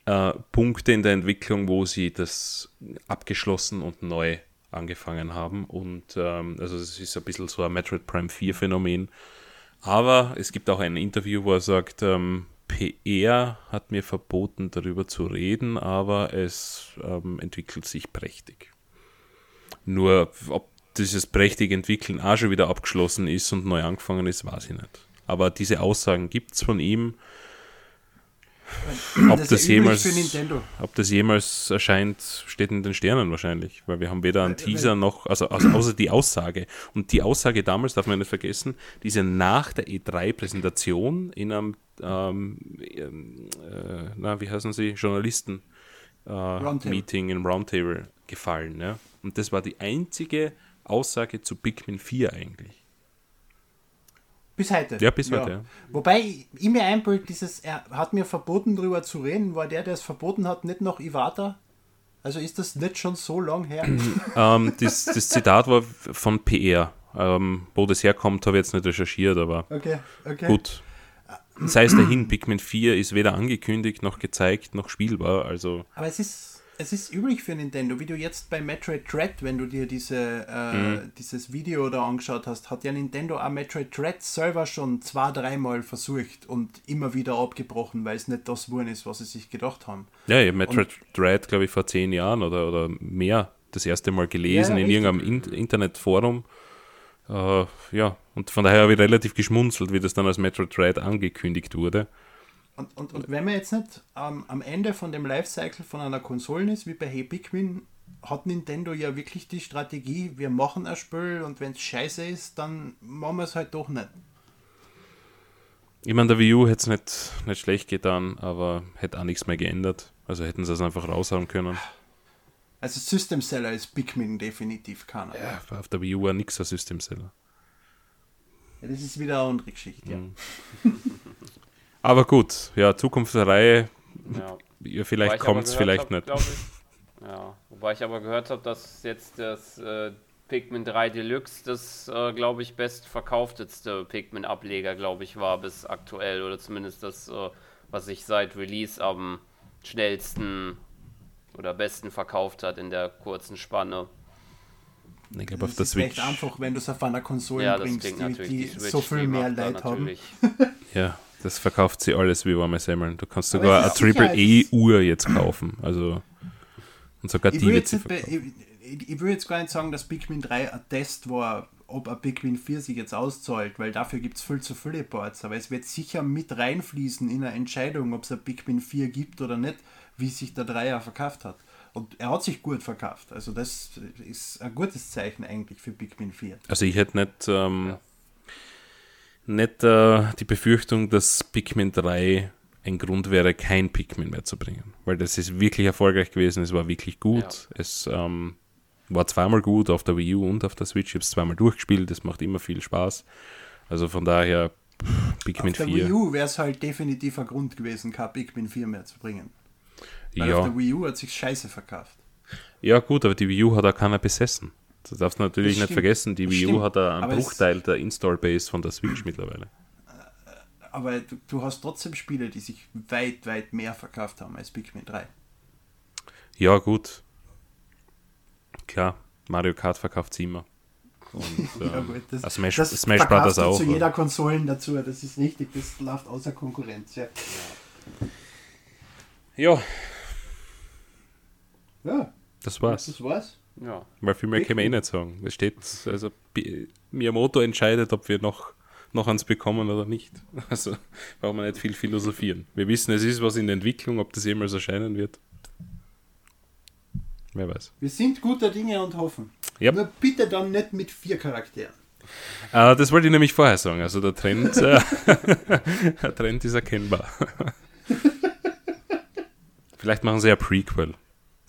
äh, Punkte in der Entwicklung, wo sie das abgeschlossen und neu angefangen haben und ähm, also es ist ein bisschen so ein Metroid Prime 4 Phänomen. Aber es gibt auch ein Interview, wo er sagt, ähm, PR hat mir verboten, darüber zu reden, aber es ähm, entwickelt sich prächtig. Nur, ob dieses prächtig entwickeln auch schon wieder abgeschlossen ist und neu angefangen ist, weiß ich nicht. Aber diese Aussagen gibt es von ihm. Ob das, das jemals, ob das jemals erscheint, steht in den Sternen wahrscheinlich, weil wir haben weder einen Teaser noch, also, also außer die Aussage. Und die Aussage damals, darf man nicht vergessen, diese nach der E3-Präsentation in einem ähm, äh, na, wie heißen sie, Journalisten äh, Meeting im Roundtable gefallen. Ja? Und das war die einzige Aussage zu Pikmin 4 eigentlich. Bis heute. Ja, bis heute, ja. Wobei ich, mir einbild, dieses, er hat mir verboten, darüber zu reden, war der, der es verboten hat, nicht noch Iwata? Also ist das nicht schon so lang her? Ähm, das, das Zitat war von PR. Ähm, wo das herkommt, habe ich jetzt nicht recherchiert, aber Okay, okay. gut. Sei es dahin, Pikmin 4 ist weder angekündigt, noch gezeigt, noch spielbar. Also, Aber es ist, es ist üblich für Nintendo, wie du jetzt bei Metroid Dread, wenn du dir diese, äh, Mhm. dieses Video da angeschaut hast, hat ja Nintendo auch Metroid Dread selber schon zwei, dreimal versucht und immer wieder abgebrochen, weil es nicht das geworden ist, was sie sich gedacht haben. ja, ich habe Metroid Dread, glaube ich, vor zehn Jahren oder, oder mehr das erste Mal gelesen Ja, in irgendeinem In Internetforum. Äh, ja, und von daher habe ich relativ geschmunzelt, wie das dann als Metroid Dread angekündigt wurde. Und, und, und wenn man jetzt nicht ähm, am Ende von dem Lifecycle von einer Konsole ist, wie bei Hey Pikmin, hat Nintendo ja wirklich die Strategie, wir machen ein Spiel und wenn es scheiße ist, dann machen wir es halt doch nicht. Ich meine, der Wii U hätte es nicht, nicht schlecht getan, aber hätte auch nichts mehr geändert. Also hätten sie es einfach raushauen können. Also System Seller ist Pikmin definitiv keiner. Ja. Ja, auf der Wii U war nichts ein System Seller. das ist wieder eine andere Geschichte. Ja. Aber gut, ja, Zukunft der Reihe, Ja. vielleicht kommt es, vielleicht hab, nicht. Ich, ja, wobei ich aber gehört habe, dass jetzt das äh, Pikmin 3 Deluxe das, äh, glaube ich, bestverkauftetste Pikmin-Ableger, glaube ich, war bis aktuell. Oder zumindest das, äh, was sich seit Release am schnellsten oder besten verkauft hat in der kurzen Spanne. Ich glaube, auf Das der ist Switch. echt einfach, wenn du es auf einer Konsole Ja, das bringst, die, natürlich die, die so viel mehr Leid haben. natürlich- Ja, das verkauft sie alles wie warme Semmeln. Du kannst sogar eine ist sicher, Triple-E-Uhr jetzt kaufen. Also, und sogar Ich die wird jetzt sie verkaufen. ich, ich, will jetzt gar nicht sagen, dass Pikmin 3 ein Test war, ob ein Pikmin 4 sich jetzt auszahlt, weil dafür gibt es viel zu viele Boards. Aber es wird sicher mit reinfließen in eine Entscheidung, ob es ein Pikmin 4 gibt oder nicht, wie sich der Dreier verkauft hat. Und er hat sich gut verkauft. Also das ist ein gutes Zeichen eigentlich für Pikmin 4. Also ich hätte nicht, ähm, nicht äh, die Befürchtung, dass Pikmin 3 ein Grund wäre, kein Pikmin mehr zu bringen. Weil das ist wirklich erfolgreich gewesen, es war wirklich gut. Es ähm, war zweimal gut auf der Wii U und auf der Switch. Ich habe es zweimal durchgespielt, es macht immer viel Spaß. Also von daher, pff, Pikmin Auf der 4. Wii U wäre es halt definitiv ein Grund gewesen, kein Pikmin 4 mehr zu bringen. Weil auf Ja. der Wii U hat sich scheiße verkauft. ja, gut, aber die Wii U hat auch keiner besessen. Das darfst du natürlich nicht vergessen. Die Wii U hat da einen Aber Bruchteil der Install-Base von der Switch mittlerweile. Aber du, du hast trotzdem Spiele, die sich weit, weit mehr verkauft haben als Pikmin 3. Ja, gut. Klar, Mario Kart verkauft sie immer. Und Ja, ähm, gut, das, äh, Smash, das Smash Brothers du auch. zu oder? jeder Konsolen dazu, das ist richtig, das läuft außer Konkurrenz. Ja, Ja, ja das war's. das war's. Ja. Weil viel mehr kann man eh nicht sagen. Es steht, also Miyamoto entscheidet, ob wir noch, noch eins bekommen oder nicht. Also brauchen wir nicht viel philosophieren. Wir wissen, es ist was in der Entwicklung, ob das jemals erscheinen wird. Wer weiß. Wir sind guter Dinge und hoffen. Ja. Nur bitte dann nicht mit vier Charakteren. Äh, das wollte ich nämlich vorher sagen. Also der Trend, äh, der Trend ist erkennbar. Vielleicht machen sie ja Prequel.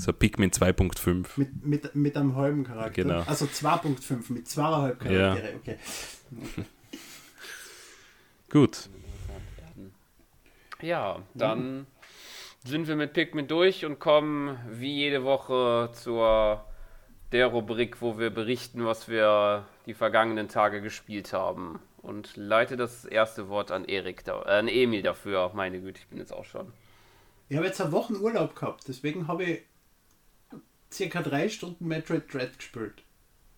So Pikmin 2.5. Mit, mit, mit einem halben Charakter. Genau. Also 2.5 mit zweieinhalb Charaktere. Okay. Gut. Ja, dann sind wir mit Pikmin durch und kommen wie jede Woche zur der Rubrik, wo wir berichten, was wir die vergangenen Tage gespielt haben. Und leite das erste Wort an Erik, da, äh, an Emil dafür. Meine Güte, ich bin jetzt auch schon. Ich habe jetzt eine Woche Urlaub gehabt, deswegen habe ich circa drei Stunden Metroid Dread gespielt.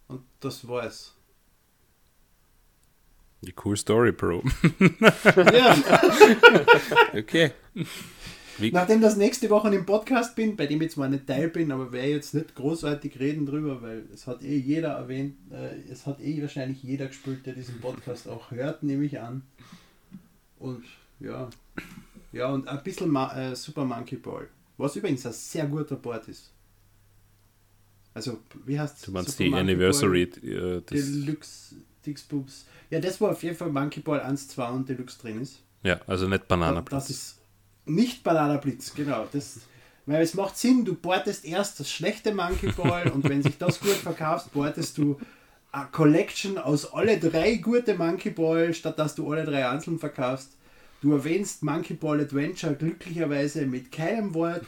Und das war's. Die cool Story, Bro. ja. Okay. Wie, Nachdem das nächste Woche im Podcast bin, bei dem ich zwar nicht Teil bin, aber werde jetzt nicht großartig reden drüber, weil es hat eh jeder erwähnt, äh, es hat eh wahrscheinlich jeder gespielt, der diesen Podcast auch hört, nehme ich an. Und ja, ja und ein bisschen Ma äh, Super Monkey Ball, was übrigens ein sehr guter Board ist. Also, wie heißt du meinst die Anniversary. Äh, das, Deluxe Dixboops. Ja, das war auf jeden Fall Monkey Ball 1, 2 und Deluxe drin ist. ja, also nicht Banana das ist nicht Banana Blitz, genau. Das, Weil es macht Sinn, du portest erst das schlechte Monkey Ball und wenn sich das gut verkaufst, portest du eine Collection aus alle drei gute Monkey Ball, statt dass du alle drei einzeln verkaufst. Du erwähnst Monkey Ball Adventure glücklicherweise mit keinem Wort.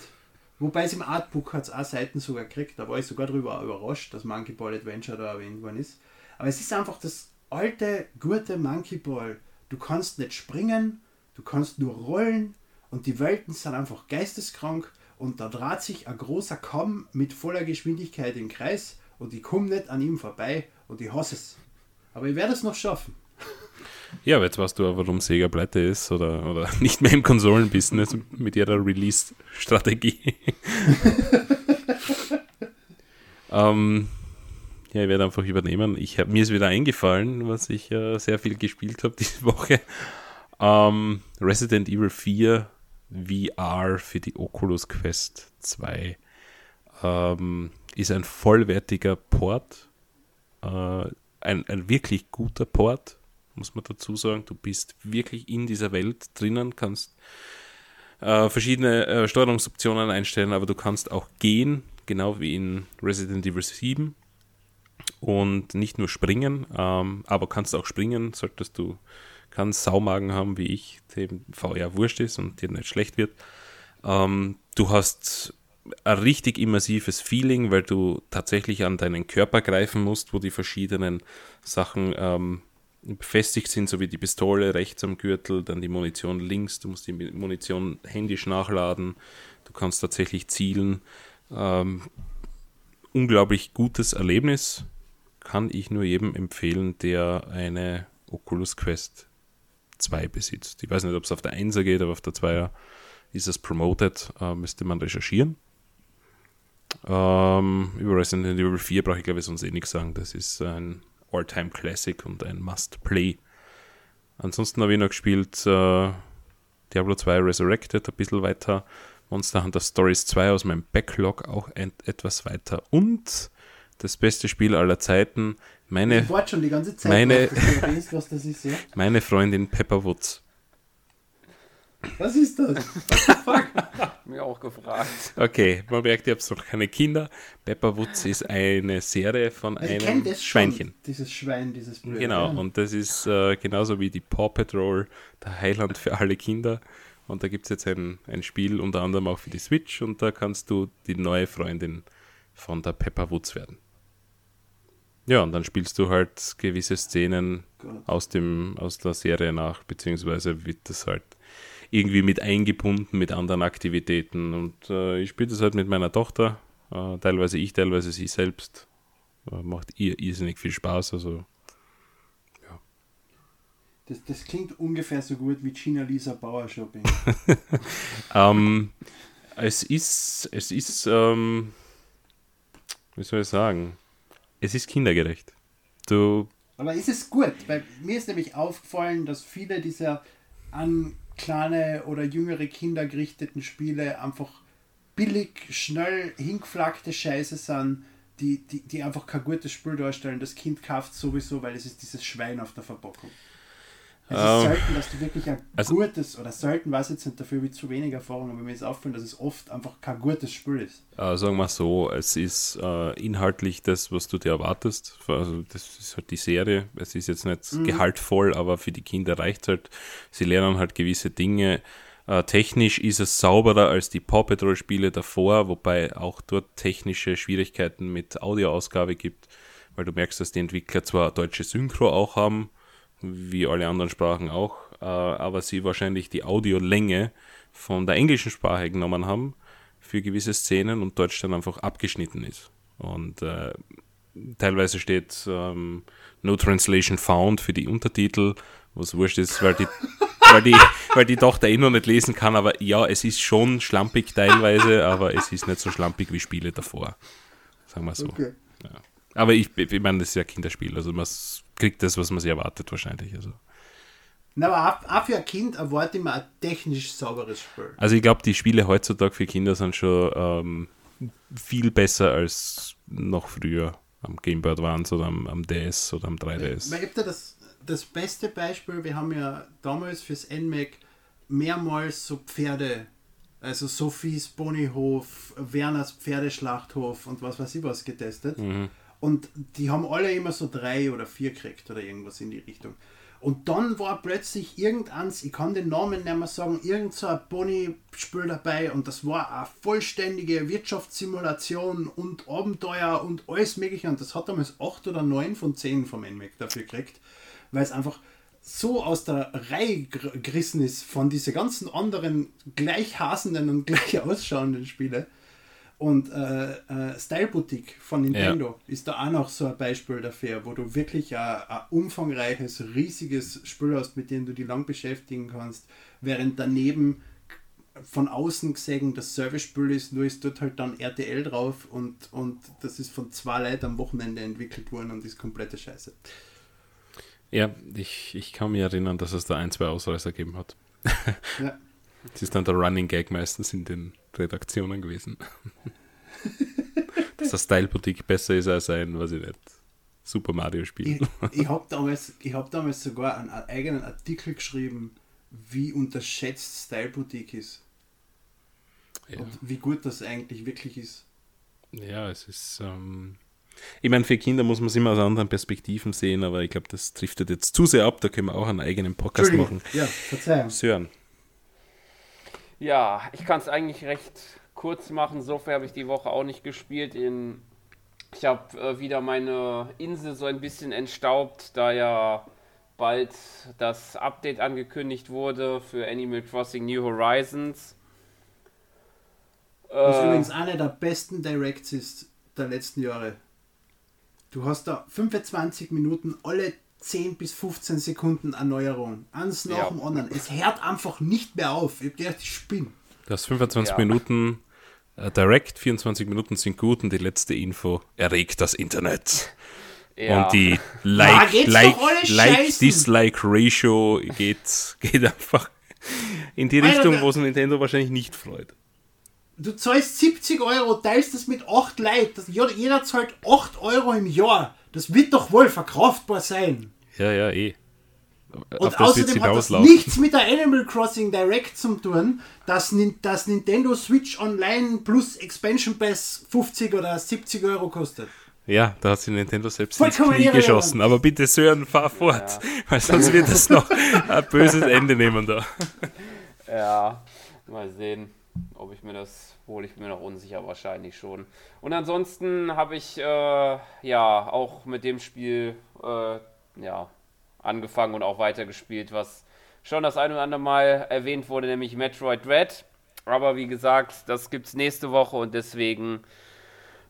Wobei es im Artbook hat es auch Seiten sogar gekriegt. Da war ich sogar drüber überrascht, dass Monkey Ball Adventure da erwähnt worden ist. Aber es ist einfach das alte, gute Monkey Ball. Du kannst nicht springen, du kannst nur rollen und die Welten sind einfach geisteskrank und da dreht sich ein großer Kamm mit voller Geschwindigkeit im Kreis und ich komme nicht an ihm vorbei und ich hasse es. Aber ich werde es noch schaffen. Ja, aber jetzt weißt du auch, warum Sega pleite ist oder, oder nicht mehr im Konsolenbusiness mit ihrer Release-Strategie. ähm, ja, ich werde einfach übernehmen. Ich hab, mir ist wieder eingefallen, was ich äh, sehr viel gespielt habe diese Woche. Ähm, Resident Evil 4 VR für die Oculus Quest 2 ähm, ist ein vollwertiger Port. Äh, ein, ein wirklich guter Port, muss man dazu sagen. Du bist wirklich in dieser Welt drinnen, kannst äh, verschiedene äh, Steuerungsoptionen einstellen, aber du kannst auch gehen, genau wie in Resident Evil 7 und nicht nur springen, ähm, aber kannst auch springen, solltest du kannst Saumagen haben wie ich, dem VR wurscht ist und dir nicht schlecht wird. Ähm, du hast ein richtig immersives Feeling, weil du tatsächlich an deinen Körper greifen musst, wo die verschiedenen Sachen ähm, befestigt sind, so wie die Pistole rechts am Gürtel, dann die Munition links, du musst die Munition händisch nachladen, du kannst tatsächlich zielen. Ähm, unglaublich gutes Erlebnis, kann ich nur jedem empfehlen, der eine Oculus Quest 2 besitzt. Ich weiß nicht, ob es auf der 1er geht, aber auf der 2er ist es promoted, äh, müsste man recherchieren. Ähm, über Resident Evil 4 brauche ich glaube ich sonst eh nichts sagen. Das ist ein All-Time Classic und ein Must-Play. Ansonsten habe ich noch gespielt äh, Diablo 2 Resurrected, ein bisschen weiter. Monster Hunter Stories 2 aus meinem Backlog auch etwas weiter. Und das beste Spiel aller Zeiten, meine, Zeit, meine, drauf, ist, ja? meine Freundin Pepper Woods. Was ist das? Fuck. Mir auch gefragt. Okay, man merkt, ihr habt noch keine Kinder. Pepper Woods ist eine Serie von ich einem Schweinchen. Schon, dieses Schwein, dieses Blöde. Genau, und das ist äh, genauso wie die Paw Patrol, der Heiland für alle Kinder. Und da gibt es jetzt ein, ein Spiel, unter anderem auch für die Switch, und da kannst du die neue Freundin von der Pepper Woods werden. Ja, und dann spielst du halt gewisse Szenen aus, dem, aus der Serie nach, beziehungsweise wird das halt irgendwie mit eingebunden mit anderen Aktivitäten. Und äh, ich spiele das halt mit meiner Tochter, äh, teilweise ich, teilweise sie selbst. Äh, macht ihr irrsinnig viel Spaß, also Das, das klingt ungefähr so gut wie Gina Lisa Bauer Shopping. Ähm, es ist, es ist, ähm, wie soll ich sagen, es ist kindergerecht. Du, Aber ist es gut? Weil mir ist nämlich aufgefallen, dass viele dieser an kleine oder jüngere Kinder gerichteten Spiele einfach billig, schnell hingeflackte Scheiße sind, die, die, die einfach kein gutes Spiel darstellen. Das Kind kauft sowieso, weil es ist dieses Schwein auf der Verpackung. Es ist Ähm, selten, dass du wirklich ein also- gutes, oder selten weiß jetzt nicht, dafür ich zu wenig Erfahrung, aber mir ist auffallen, dass es oft einfach kein gutes Spiel ist. äh, sagen wir so, es ist äh, inhaltlich das, was du dir erwartest. Also das ist halt die Serie. Es ist jetzt nicht gehaltvoll, aber für die Kinder reicht halt. Sie lernen halt gewisse Dinge. Äh, technisch ist es sauberer als die Paw Patrol Spiele davor, wobei auch dort technische Schwierigkeiten mit Audioausgabe gibt, weil du merkst, dass die Entwickler zwar deutsche Synchro auch haben, wie alle anderen Sprachen auch, äh, aber sie wahrscheinlich die Audiolänge von der englischen Sprache genommen haben für gewisse Szenen und Deutsch dann einfach abgeschnitten ist. Und äh, teilweise steht ähm, No Translation Found für die Untertitel, was wurscht ist, weil die, weil die, weil die Tochter eh noch nicht lesen kann, aber ja, es ist schon schlampig teilweise, aber es ist nicht so schlampig wie Spiele davor. Sagen wir so. Aber ich, ich meine, das ist ja Kinderspiel, also man kriegt das, was man sich erwartet wahrscheinlich. Also, Na, aber auch, auch für ein Kind erwarte ich mir ein technisch sauberes Spiel. also ich glaube, die Spiele heutzutage für Kinder sind schon ähm, viel besser als noch früher am Game Boy Advance oder am, am DS oder am 3DS. Weil ich hab da das, das beste Beispiel, wir haben ja damals fürs NMAC mehrmals so Pferde Also Sophies Ponyhof, Werners Pferdeschlachthof und was weiß ich was getestet. Mhm. Und die haben alle immer so drei oder vier gekriegt oder irgendwas in die Richtung. Und dann war plötzlich irgendeins, ich kann den Namen nicht mehr sagen, irgend so ein Pony-Spiel dabei und das war eine vollständige Wirtschaftssimulation und Abenteuer und alles mögliche. Und das hat damals 8 oder 9 von 10 vom NMAC dafür gekriegt, weil es einfach so aus der Reihe gerissen ist von diesen ganzen anderen gleich hasenden und gleich ausschauenden Spiele. Und äh, äh, Style Boutique von Nintendo ist da auch noch so ein Beispiel dafür, wo du wirklich ein, ein umfangreiches, riesiges Spiel hast, mit dem du dich lang beschäftigen kannst, während daneben von außen gesehen das Service-Spiel ist, nur ist dort halt dann RTL drauf und, und das ist von zwei Leuten am Wochenende entwickelt worden und ist komplette Scheiße. Ja, ich, ich kann mich erinnern, dass es da ein, zwei Ausreißer gegeben hat. Ja. Das ist dann der Running Gag meistens in den Redaktionen gewesen. dass das Style Boutique besser ist als ein, weiß ich nicht, Super Mario Spiel. Ich, ich habe damals, ich hab damals sogar einen eigenen Artikel geschrieben, wie unterschätzt Style Boutique ist Ja. und wie gut das eigentlich wirklich ist. Ja, es ist. Ähm, ich meine, für Kinder muss man es immer aus anderen Perspektiven sehen, aber ich glaube, das driftet jetzt zu sehr ab. Da können wir auch einen eigenen Podcast machen. Ja, Verzeihung. Sören. Ja, ich kann es eigentlich recht kurz machen. So viel habe ich die Woche auch nicht gespielt. In, ich habe äh, wieder meine Insel so ein bisschen entstaubt, da ja bald das Update angekündigt wurde für Animal Crossing New Horizons. Was Äh, übrigens einer der besten Directs ist der letzten Jahre. Du hast da 25 Minuten alle 10 bis 15 Sekunden Erneuerung. Eins nach Ja. dem anderen. Es hört einfach nicht mehr auf. Ich hab gedacht, ich spinne. Du hast 25 Ja. Minuten äh, direkt, 24 Minuten sind gut und die letzte Info erregt das Internet. ja. Und die Like, Like, Like. Dislike Ratio geht, geht einfach in die Alter, Richtung, wo es Nintendo wahrscheinlich nicht freut. Du zahlst 70 Euro, teilst das mit 8 Leuten. Jeder zahlt 8 Euro im Jahr. Das wird doch wohl verkraftbar sein. Ja, ja, eh. Und Auf das wird außerdem hat das nichts mit der Animal Crossing Direct zu tun, dass, dass Nintendo Switch Online plus Expansion Pass 50 oder 70 Euro kostet. Ja, da hat sich Nintendo selbst ins Knie geschossen. Aber bitte, Sören, fahr fort, weil sonst wird es noch ein böses Ende nehmen da. Ja, mal sehen, ob ich mir das, wohl ich bin mir noch unsicher, wahrscheinlich schon. Und ansonsten habe ich äh, ja auch mit dem Spiel äh, ja, angefangen und auch weitergespielt, was schon das ein oder andere Mal erwähnt wurde, nämlich Metroid Red. Aber wie gesagt, das gibt's nächste Woche und deswegen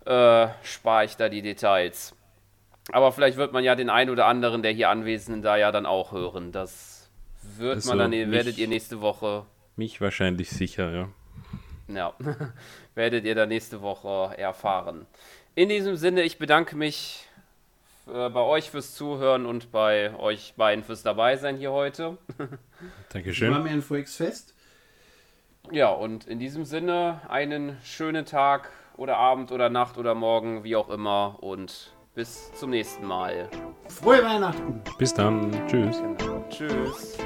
äh, spare ich da die Details. Aber vielleicht wird man ja den einen oder anderen der hier Anwesenden da ja dann auch hören. Das wird Also man dann, werdet ihr nächste Woche Mich wahrscheinlich sicher, ja. Ja, werdet ihr dann nächste Woche erfahren. In diesem Sinne, ich bedanke mich äh, bei euch fürs Zuhören und bei euch beiden fürs Dabeisein hier heute. War Dankeschön. mir ein Volksfest. Ja, und in diesem Sinne einen schönen Tag oder Abend oder Nacht oder Morgen, wie auch immer. Und bis zum nächsten Mal. Frohe Weihnachten! Bis dann. Tschüss. Genau. Tschüss.